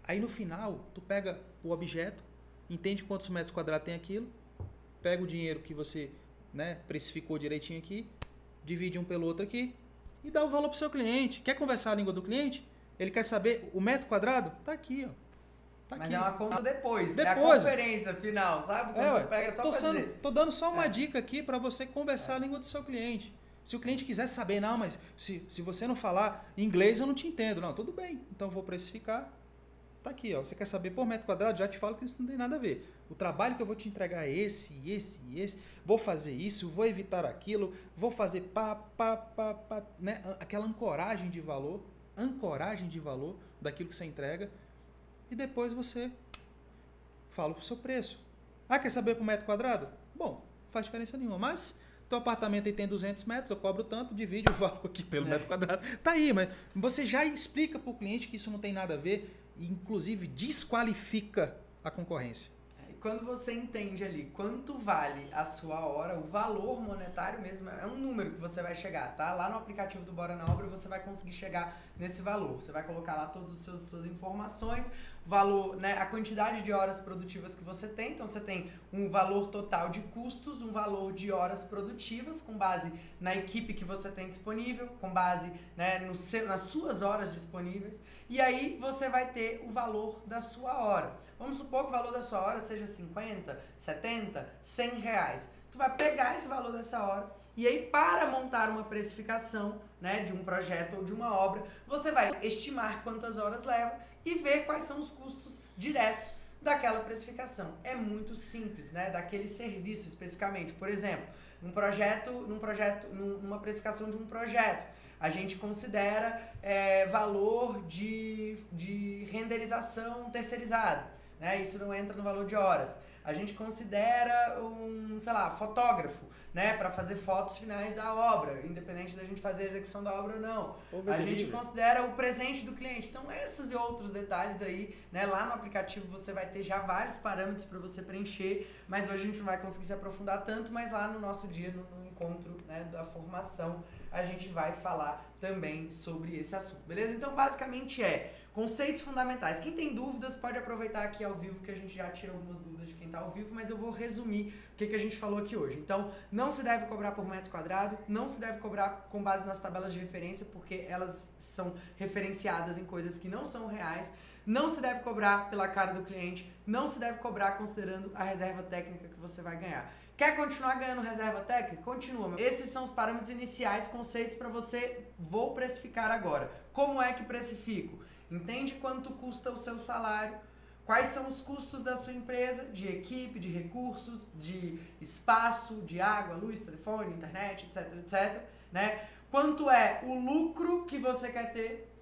Aí no final, tu pega o objeto, entende quantos metros quadrados tem aquilo, pega o dinheiro que você né, precificou direitinho aqui, divide um pelo outro aqui e dá o valor para o seu cliente. Quer conversar a língua do cliente? Ele quer saber o metro quadrado? Tá aqui, ó. Tá Mas aqui. é uma conta depois. Depois. É a conferência final, sabe? Quando é, pega só tô, sendo, tô dando só uma é. dica aqui para você conversar é. a língua do seu cliente. Se o cliente quiser saber, não, mas se, se você não falar inglês, eu não te entendo. Não, tudo bem. Então vou precificar Tá aqui, ó. Você quer saber por metro quadrado? Já te falo que isso não tem nada a ver. O trabalho que eu vou te entregar é esse, esse e esse. Vou fazer isso, vou evitar aquilo, vou fazer pá, pá, pá, pá, né? Aquela ancoragem de valor, ancoragem de valor daquilo que você entrega. E depois você fala o seu preço. Ah, quer saber por metro quadrado? Bom, faz diferença nenhuma. Mas teu apartamento aí tem 200 metros, eu cobro tanto, divide o valor aqui pelo é. metro quadrado. Tá aí, mas você já explica para o cliente que isso não tem nada a ver e inclusive desqualifica a concorrência. É, quando você entende ali quanto vale a sua hora, o valor monetário mesmo, é um número que você vai chegar, tá? Lá no aplicativo do Bora na Obra você vai conseguir chegar nesse valor. Você vai colocar lá todas as suas informações, valor, né, a quantidade de horas produtivas que você tem. Então você tem um valor total de custos, um valor de horas produtivas com base na equipe que você tem disponível, com base né, no seu, nas suas horas disponíveis. E aí você vai ter o valor da sua hora. Vamos supor que o valor da sua hora seja 50, 70, 100 reais. Tu vai pegar esse valor dessa hora e aí, para montar uma precificação né, de um projeto ou de uma obra, você vai estimar quantas horas leva e ver quais são os custos diretos daquela precificação. É muito simples, né? Daquele serviço especificamente. Por exemplo, num projeto, num projeto, numa precificação de um projeto, a gente considera é, valor de, de renderização terceirizada. Né? Isso não entra no valor de horas. A gente considera um, sei lá, fotógrafo né, para fazer fotos finais da obra, independente da gente fazer a execução da obra ou não. A gente considera o presente do cliente. Então, esses e outros detalhes aí, né, lá no aplicativo você vai ter já vários parâmetros para você preencher, mas hoje a gente não vai conseguir se aprofundar tanto, mas lá no nosso dia, no encontro né, da formação, a gente vai falar também sobre esse assunto, beleza? Então, basicamente é Conceitos fundamentais. Quem tem dúvidas pode aproveitar aqui ao vivo, que a gente já tira algumas dúvidas de quem está ao vivo, mas eu vou resumir o que, que a gente falou aqui hoje. Então, não se deve cobrar por metro quadrado, não se deve cobrar com base nas tabelas de referência, porque elas são referenciadas em coisas que não são reais. Não se deve cobrar pela cara do cliente, não se deve cobrar considerando a reserva técnica que você vai ganhar. Quer continuar ganhando reserva técnica? Continua. Esses são os parâmetros iniciais, conceitos para você. Vou precificar agora. Como é que precifico? Entende quanto custa o seu salário? Quais são os custos da sua empresa de equipe, de recursos, de espaço, de água, luz, telefone, internet, etc, etc, né? Quanto é o lucro que você quer ter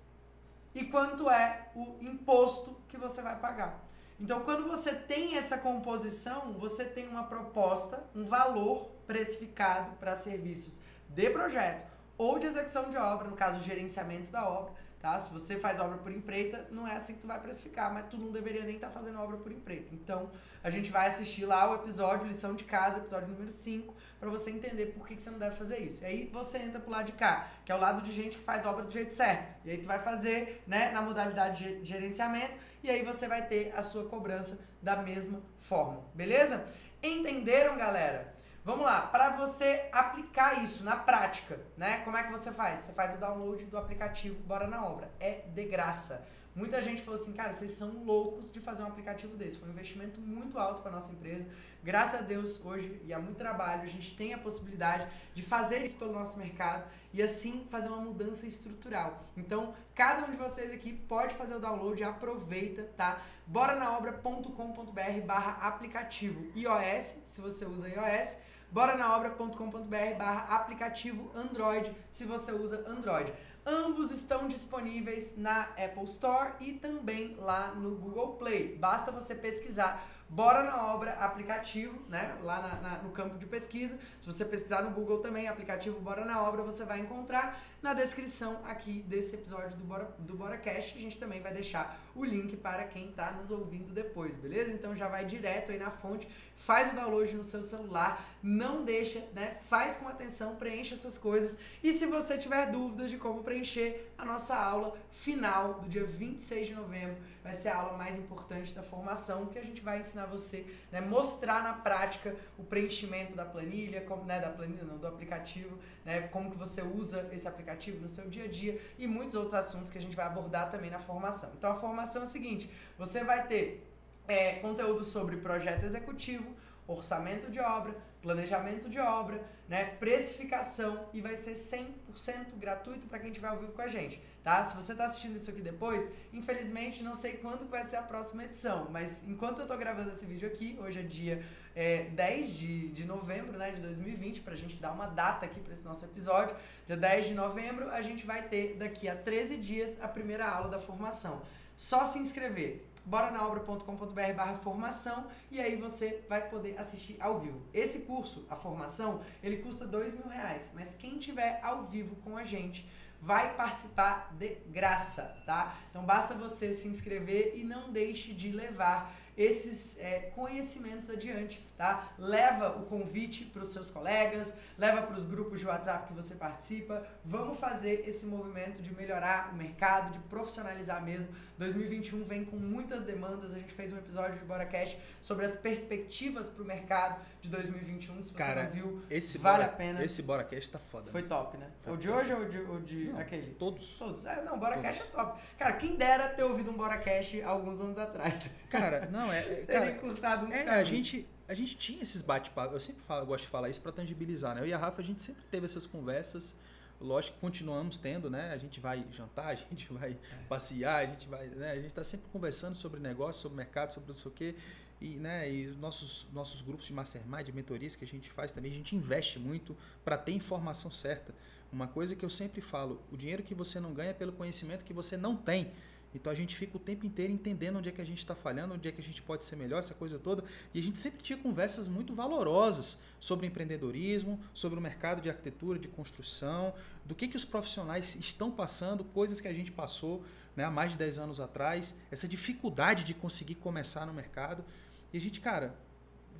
e quanto é o imposto que você vai pagar. Então, quando você tem essa composição, você tem uma proposta, um valor precificado para serviços de projeto ou de execução de obra, no caso, gerenciamento da obra, Tá? Se você faz obra por empreita, não é assim que tu vai precificar, mas tu não deveria nem estar tá fazendo obra por empreita. Então, a gente vai assistir lá o episódio lição de casa, episódio número 5, para você entender por que, que você não deve fazer isso. E aí você entra pro lado de cá, que é o lado de gente que faz obra do jeito certo. E aí tu vai fazer, né, na modalidade de gerenciamento, e aí você vai ter a sua cobrança da mesma forma. Beleza? Entenderam, galera? Vamos lá, para você aplicar isso na prática, né? Como é que você faz? Você faz o download do aplicativo Bora na Obra. É de graça. Muita gente falou assim, cara, vocês são loucos de fazer um aplicativo desse. Foi um investimento muito alto para nossa empresa. Graças a Deus, hoje, e há muito trabalho, a gente tem a possibilidade de fazer isso pelo nosso mercado e assim fazer uma mudança estrutural. Então, cada um de vocês aqui pode fazer o download, aproveita, tá? Bora na obra.com.br barra aplicativo iOS, se você usa iOS boranaobra.com.br barra aplicativo Android, se você usa Android. Ambos estão disponíveis na Apple Store e também lá no Google Play. Basta você pesquisar Bora na Obra aplicativo, né? Lá na, na, no campo de pesquisa. Se você pesquisar no Google também, aplicativo Bora na Obra, você vai encontrar na descrição aqui desse episódio do Bora, do Bora Cash. A gente também vai deixar o link para quem está nos ouvindo depois, beleza? Então já vai direto aí na fonte, faz o download no seu celular, não deixa, né? Faz com atenção, preencha essas coisas. E se você tiver dúvidas de como preencher, a nossa aula final do dia 26 de novembro vai ser a aula mais importante da formação, que a gente vai ensinar você, né? Mostrar na prática o preenchimento da planilha, como, né? Da planilha, não, do aplicativo, né? Como que você usa esse aplicativo no seu dia a dia e muitos outros assuntos que a gente vai abordar também na formação. Então a formação é o seguinte, você vai ter é, conteúdo sobre projeto executivo, orçamento de obra, planejamento de obra, né, precificação e vai ser 100% gratuito para quem estiver ao vivo com a gente, tá? Se você está assistindo isso aqui depois, infelizmente não sei quando vai ser a próxima edição, mas enquanto eu estou gravando esse vídeo aqui, hoje é dia é, 10 de, de novembro né, de 2020, para a gente dar uma data aqui para esse nosso episódio, dia 10 de novembro, a gente vai ter daqui a 13 dias a primeira aula da formação. Só se inscrever boranaobra.com.br barra formação e aí você vai poder assistir ao vivo. Esse curso, a formação, ele custa dois mil reais, mas quem tiver ao vivo com a gente vai participar de graça, tá? Então basta você se inscrever e não deixe de levar esses é, conhecimentos adiante, tá? Leva o convite para os seus colegas, leva para os grupos de WhatsApp que você participa. Vamos fazer esse movimento de melhorar o mercado, de profissionalizar mesmo. 2021 vem com muitas demandas. A gente fez um episódio de Bora Cash sobre as perspectivas para o mercado de 2021. Se você Cara, não viu, esse vale Bora, a pena. Esse Bora Cash tá foda. Foi né? top, né? Foi o de top. hoje ou de, ou de Não, aquele? Todos. Todos. É, não, Bora Todos. Cash é top. Cara, quem dera ter ouvido um Bora Cash alguns anos atrás. Cara, não, é. é- cara, uns É, a gente, a gente tinha esses bate-papos, eu sempre falo, gosto de falar isso para tangibilizar, né? Eu e a Rafa, a gente sempre teve essas conversas lógico que continuamos tendo, né? A gente vai jantar, a gente vai é. passear, a gente vai, né? A gente está sempre conversando sobre negócio, sobre mercado, sobre não sei o quê. E, né, e os nossos, nossos grupos de mastermind, de mentorias que a gente faz também, a gente investe muito para ter informação certa. Uma coisa que eu sempre falo, o dinheiro que você não ganha é pelo conhecimento que você não tem. Então a gente fica o tempo inteiro entendendo onde é que a gente está falhando, onde é que a gente pode ser melhor, essa coisa toda. E a gente sempre tinha conversas muito valorosas sobre empreendedorismo, sobre o mercado de arquitetura, de construção, do que, que os profissionais estão passando, coisas que a gente passou né, há mais de 10 anos atrás, essa dificuldade de conseguir começar no mercado. E a gente, cara,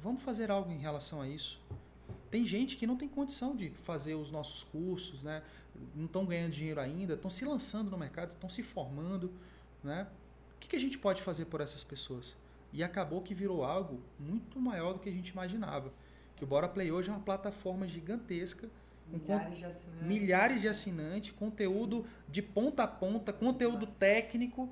vamos fazer algo em relação a isso. Tem gente que não tem condição de fazer os nossos cursos, né? não estão ganhando dinheiro ainda, estão se lançando no mercado, estão se formando. Né? O que, que a gente pode fazer por essas pessoas? E acabou que virou algo muito maior do que a gente imaginava. Que o Bora Play hoje é uma plataforma gigantesca. Milhares de assinantes. Milhares de assinantes, conteúdo de ponta a ponta, conteúdo Nossa. técnico,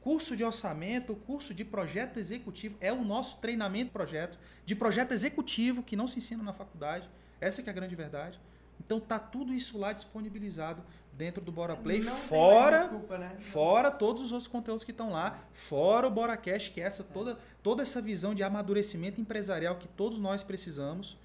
curso de orçamento, curso de projeto executivo. É o nosso treinamento projeto, de projeto executivo que não se ensina na faculdade. Essa que é a grande verdade. Então tá tudo isso lá disponibilizado dentro do Bora Play, não fora desculpa, né? fora todos os outros conteúdos que estão lá, fora o Bora Cash, que é essa toda toda essa visão de amadurecimento empresarial que todos nós precisamos.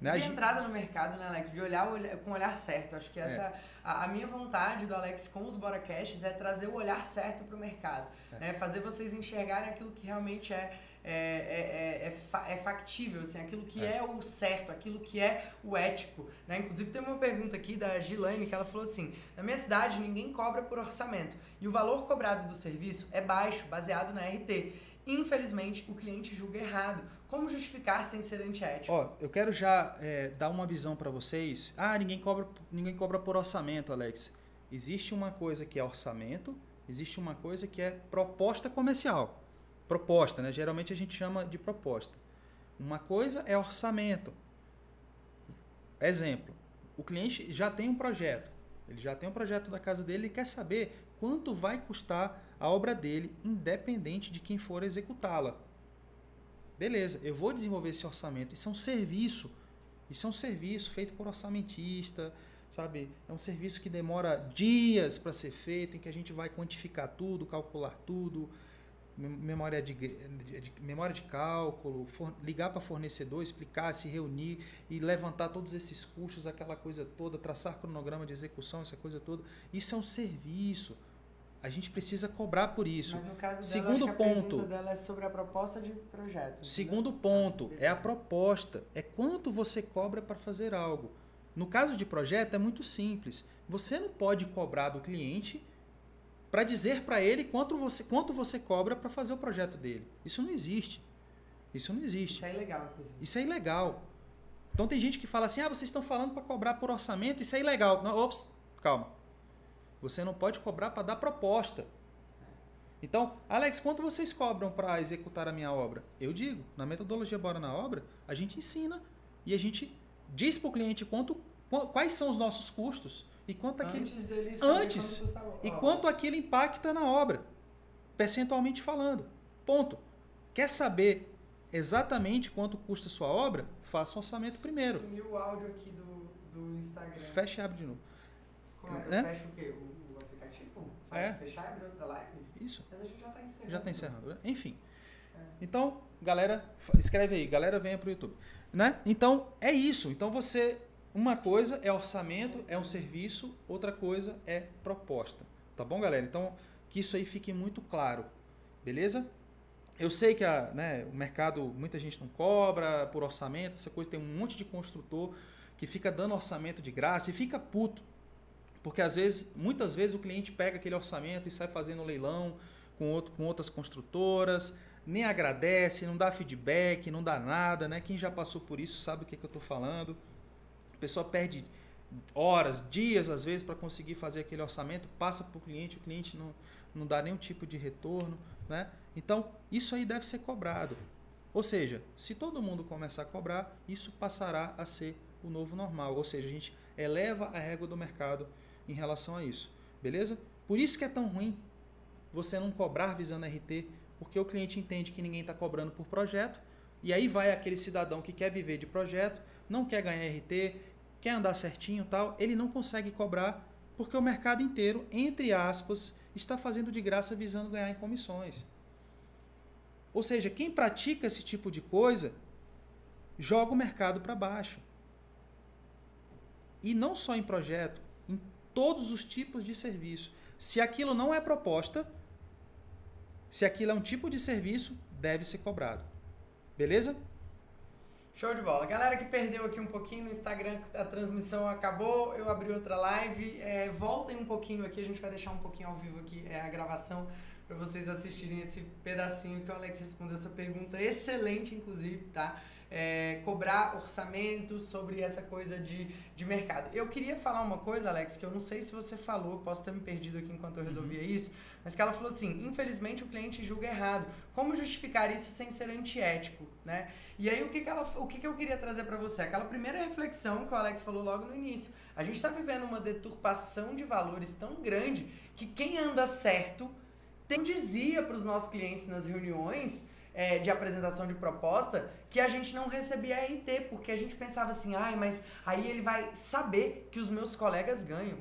Né? De entrada no mercado, né, Alex? De olhar com o olhar certo. Acho que é. essa é. a, a, minha vontade do Alex com os Bora Cash é trazer o olhar certo para o mercado, é. né? Fazer vocês enxergarem aquilo que realmente é é, é, é, é, factível, assim, aquilo que é. é. o certo, aquilo que é o ético. Né? Inclusive tem uma pergunta aqui da Gilane que ela falou assim: na minha cidade ninguém cobra por orçamento e o valor cobrado do serviço é baixo, baseado na RT. Infelizmente, o cliente julga errado. Como justificar sem ser antiético? Ó, eu quero já é, dar uma visão para vocês. Ah, ninguém cobra, ninguém cobra por orçamento, Alex. Existe uma coisa que é orçamento, existe uma coisa que é proposta comercial proposta, né? Geralmente a gente chama de proposta. Uma coisa é orçamento. Exemplo, o cliente já tem um projeto. Ele já tem um projeto da casa dele e quer saber quanto vai custar a obra dele, independente de quem for executá-la. Beleza, eu vou desenvolver esse orçamento. Isso é um serviço. Isso é um serviço feito por orçamentista, sabe? É um serviço que demora dias para ser feito, em que a gente vai quantificar tudo, calcular tudo, memória de, de, de, memória de cálculo, for, ligar para fornecedor, explicar, se reunir e levantar todos esses custos, aquela coisa toda, traçar cronograma de execução, essa coisa toda. Isso é um serviço. A gente precisa cobrar por isso. Mas no caso dela, Segundo acho ponto, a dela é sobre a proposta de projeto. Segundo ponto, é a proposta. É quanto você cobra para fazer algo. No caso de projeto, é muito simples. Você não pode cobrar do cliente para dizer para ele quanto você, quanto você cobra para fazer o projeto dele. Isso não existe. Isso não existe. Isso é ilegal, inclusive. Isso é ilegal. Então tem gente que fala assim: ah, vocês estão falando para cobrar por orçamento, isso é ilegal. Não, ops, calma. Você não pode cobrar para dar proposta. Então, Alex, quanto vocês cobram para executar a minha obra? Eu digo, na metodologia Bora na Obra, a gente ensina e a gente diz para o cliente quanto, quais são os nossos custos e quanto aquilo antes, dele antes e quanto aquilo impacta na obra, percentualmente falando. Ponto. Quer saber exatamente quanto custa a sua obra? Faça o orçamento primeiro. Sumiu o áudio aqui do, do Instagram. Fecha e abre de novo. Como é? é? Fecha o quê? O, o aplicativo? Faz é. Fechar e abrir outra live? Isso. Mas a gente já está encerrando. Já está encerrando, né? Enfim. É. Então, galera, escreve aí. Galera, venha para o YouTube. Né? Então, é isso. Então, você uma coisa é orçamento, é um serviço, outra coisa é proposta. Tá bom, galera? Então, que isso aí fique muito claro. Beleza? Eu sei que a, né, o mercado, muita gente não cobra por orçamento, essa coisa tem um monte de construtor que fica dando orçamento de graça e fica puto. Porque às vezes, muitas vezes o cliente pega aquele orçamento e sai fazendo leilão com, outro, com outras construtoras, nem agradece, não dá feedback, não dá nada, né? Quem já passou por isso sabe o que, que eu estou falando pessoa perde horas, dias às vezes para conseguir fazer aquele orçamento, passa para o cliente, o cliente não, não dá nenhum tipo de retorno. Né? Então, isso aí deve ser cobrado. Ou seja, se todo mundo começar a cobrar, isso passará a ser o novo normal. Ou seja, a gente eleva a régua do mercado em relação a isso. Beleza? Por isso que é tão ruim você não cobrar visando RT, porque o cliente entende que ninguém está cobrando por projeto, e aí vai aquele cidadão que quer viver de projeto, não quer ganhar RT, quer andar certinho tal, ele não consegue cobrar porque o mercado inteiro, entre aspas, está fazendo de graça visando ganhar em comissões. Ou seja, quem pratica esse tipo de coisa joga o mercado para baixo. E não só em projeto, em todos os tipos de serviço. Se aquilo não é proposta, se aquilo é um tipo de serviço, deve ser cobrado. Beleza? Show de bola. Galera que perdeu aqui um pouquinho no Instagram, a transmissão acabou, eu abri outra live. É, voltem um pouquinho aqui, a gente vai deixar um pouquinho ao vivo aqui é, a gravação para vocês assistirem esse pedacinho que o Alex respondeu essa pergunta excelente, inclusive, tá? É, cobrar orçamento, sobre essa coisa de, de mercado. Eu queria falar uma coisa, Alex, que eu não sei se você falou, posso ter me perdido aqui enquanto eu resolvia uhum. isso, mas que ela falou assim: infelizmente o cliente julga errado. Como justificar isso sem ser antiético? Né? E aí o que, que, ela, o que, que eu queria trazer para você? Aquela primeira reflexão que o Alex falou logo no início. A gente está vivendo uma deturpação de valores tão grande que quem anda certo tem dizia para os nossos clientes nas reuniões é, de apresentação de proposta que a gente não recebia RT, porque a gente pensava assim, ai, mas aí ele vai saber que os meus colegas ganham.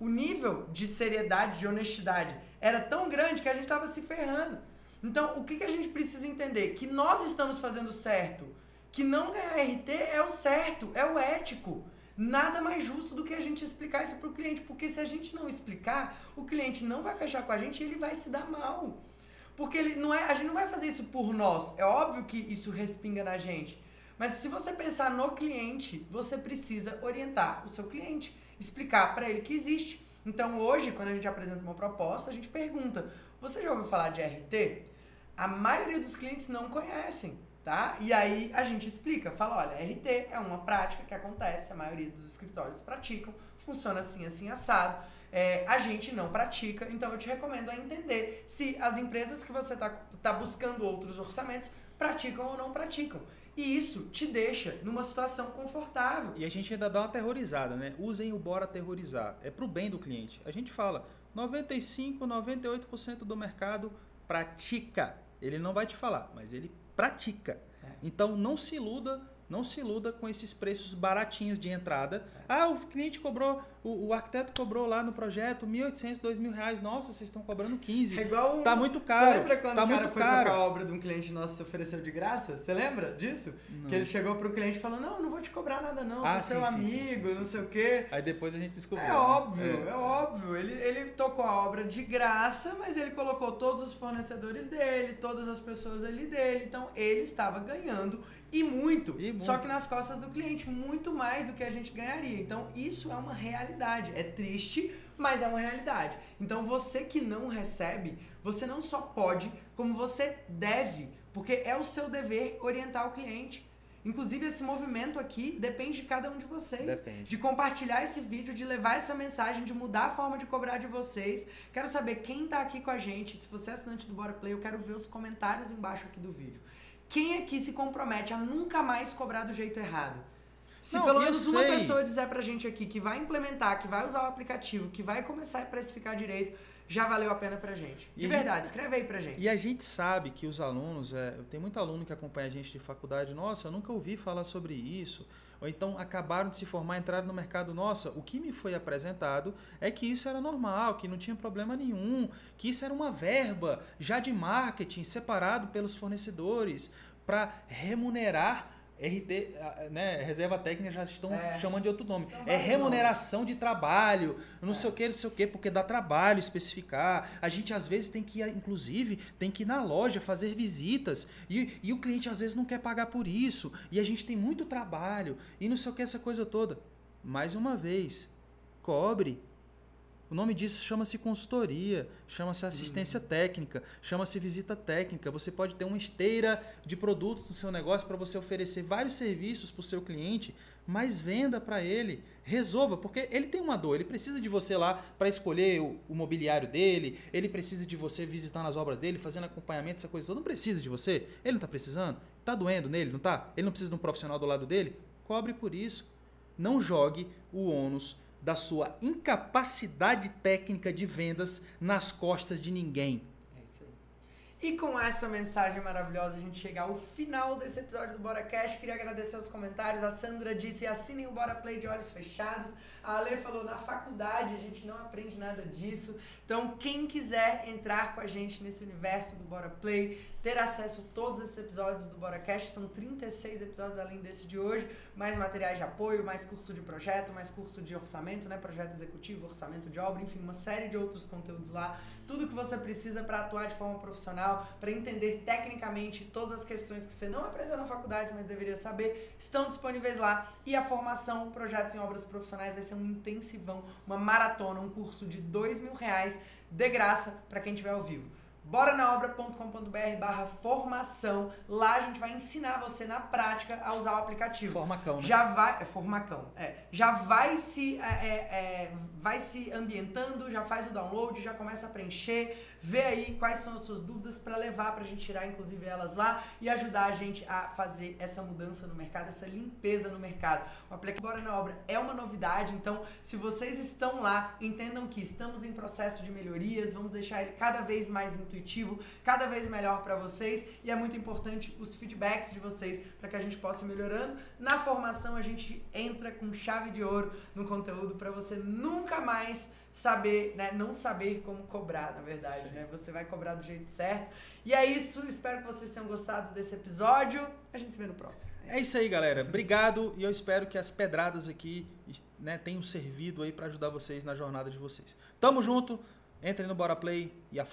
O nível de seriedade, de honestidade era tão grande que a gente estava se ferrando. Então, o que, que a gente precisa entender? Que nós estamos fazendo certo. Que não ganhar RT é o certo, é o ético. Nada mais justo do que a gente explicar isso para o cliente, porque se a gente não explicar, o cliente não vai fechar com a gente e ele vai se dar mal. Porque ele não é, a gente não vai fazer isso por nós. É óbvio que isso respinga na gente. Mas se você pensar no cliente, você precisa orientar o seu cliente, explicar para ele que existe. Então hoje, quando a gente apresenta uma proposta, a gente pergunta: "Você já ouviu falar de RT?" A maioria dos clientes não conhecem, tá? E aí a gente explica, fala: "Olha, RT é uma prática que acontece, a maioria dos escritórios praticam, funciona assim, assim assado é, a gente não pratica. Então eu te recomendo a entender se as empresas que você está tá buscando outros orçamentos praticam ou não praticam. E isso te deixa numa situação confortável. E a gente ainda dá uma aterrorizada, né? Usem o Bora Aterrorizar. É pro bem do cliente. A gente fala, 95, 98% do mercado pratica. Ele não vai te falar, mas ele pratica. É. Então não se iluda não se iluda com esses preços baratinhos de entrada. Ah, o cliente cobrou, o, o arquiteto cobrou lá no projeto 1.800, 2.000 reais. Nossa, vocês estão cobrando 15. É igual um, tá muito caro. Você lembra quando tá o cara foi caro. a obra de um cliente nosso e ofereceu de graça? Você lembra disso? Não. Que ele chegou para o cliente e falou: Não, não vou te cobrar nada, não. Ah, sim, seu sim, amigo, sim, não sei o quê. Aí depois a gente descobriu. É né? óbvio, é, é óbvio. Ele, ele tocou a obra de graça, mas ele colocou todos os fornecedores dele, todas as pessoas ali dele. Então ele estava ganhando e muito, e muito. Só que nas costas do cliente, muito mais do que a gente ganharia. Então, isso é uma realidade. É triste, mas é uma realidade. Então, você que não recebe, você não só pode, como você deve, porque é o seu dever orientar o cliente. Inclusive, esse movimento aqui depende de cada um de vocês. Depende. De compartilhar esse vídeo, de levar essa mensagem, de mudar a forma de cobrar de vocês. Quero saber quem está aqui com a gente. Se você é assinante do Bora Play, eu quero ver os comentários embaixo aqui do vídeo. Quem aqui se compromete a nunca mais cobrar do jeito errado? Se não, pelo menos uma pessoa disser pra gente aqui que vai implementar, que vai usar o aplicativo, que vai começar a precificar direito, já valeu a pena pra gente. De e verdade, escreve aí pra gente. E a gente sabe que os alunos, é, tem muito aluno que acompanha a gente de faculdade, nossa, eu nunca ouvi falar sobre isso. Ou então acabaram de se formar, entraram no mercado, nossa, o que me foi apresentado é que isso era normal, que não tinha problema nenhum, que isso era uma verba já de marketing separado pelos fornecedores para remunerar RT, né, reserva técnica já estão é. chamando de outro nome. Então, é remuneração de trabalho, não é. sei o que, não sei o que, porque dá trabalho especificar. A gente às vezes tem que, inclusive, tem que ir na loja fazer visitas e, e o cliente às vezes não quer pagar por isso. E a gente tem muito trabalho e não sei o que, essa coisa toda. Mais uma vez, cobre o nome disso chama-se consultoria, chama-se assistência uhum. técnica, chama-se visita técnica. Você pode ter uma esteira de produtos no seu negócio para você oferecer vários serviços para o seu cliente, mas venda para ele, resolva, porque ele tem uma dor, ele precisa de você lá para escolher o, o, mobiliário dele, ele precisa de você visitando as obras dele, fazendo acompanhamento, essa coisa toda. Não precisa de você? Ele não está precisando? Está doendo nele, não está? Ele não precisa de um profissional do lado dele? Cobre por isso. Não jogue o ônus da sua incapacidade técnica de vendas nas costas de ninguém. É. E com essa mensagem maravilhosa, a gente chega ao final desse episódio do Bora Cash. Queria agradecer os comentários. A Sandra disse: assinem o Bora Play de olhos fechados. A Ale falou: na faculdade a gente não aprende nada disso. Então, quem quiser entrar com a gente nesse universo do Bora Play, ter acesso a todos esses episódios do Bora Cash, são 36 episódios além desse de hoje, mais materiais de apoio, mais curso de projeto, mais curso de orçamento, né? Projeto executivo, orçamento de obra, enfim, uma série de outros conteúdos lá. Tudo que você precisa para atuar de forma profissional, para entender tecnicamente todas as questões que você não aprendeu na faculdade, mas deveria saber, estão disponíveis lá. E a formação Projetos em Obras Profissionais vai ser um intensivão, uma maratona, um curso de dois mil reais de graça para quem estiver ao vivo boranaobra.com.br barra formação. Lá a gente vai ensinar você na prática a usar o aplicativo. Formacão, né? Já vai. É formacão, é. Já vai se, é, é, é, vai se ambientando, já faz o download, já começa a preencher, vê aí quais são as suas dúvidas para levar pra gente tirar, inclusive, elas lá e ajudar a gente a fazer essa mudança no mercado, essa limpeza no mercado. O aplicativo Bora na Obra é uma novidade, então se vocês estão lá, entendam que estamos em processo de melhorias, vamos deixar ele cada vez mais intuitivo intuitivo, cada vez melhor para vocês e é muito importante os feedbacks de vocês para que a gente possa ir melhorando. Na formação a gente entra com chave de ouro no conteúdo para você nunca mais saber, né, não saber como cobrar, na verdade, Sim. né? Você vai cobrar do jeito certo. E é isso, espero que vocês tenham gostado desse episódio. A gente se vê no próximo. É isso aí, galera. Obrigado e eu espero que as pedradas aqui né, tenham servido aí para ajudar vocês na jornada de vocês. Tamo junto. Entrem no Bora Play e a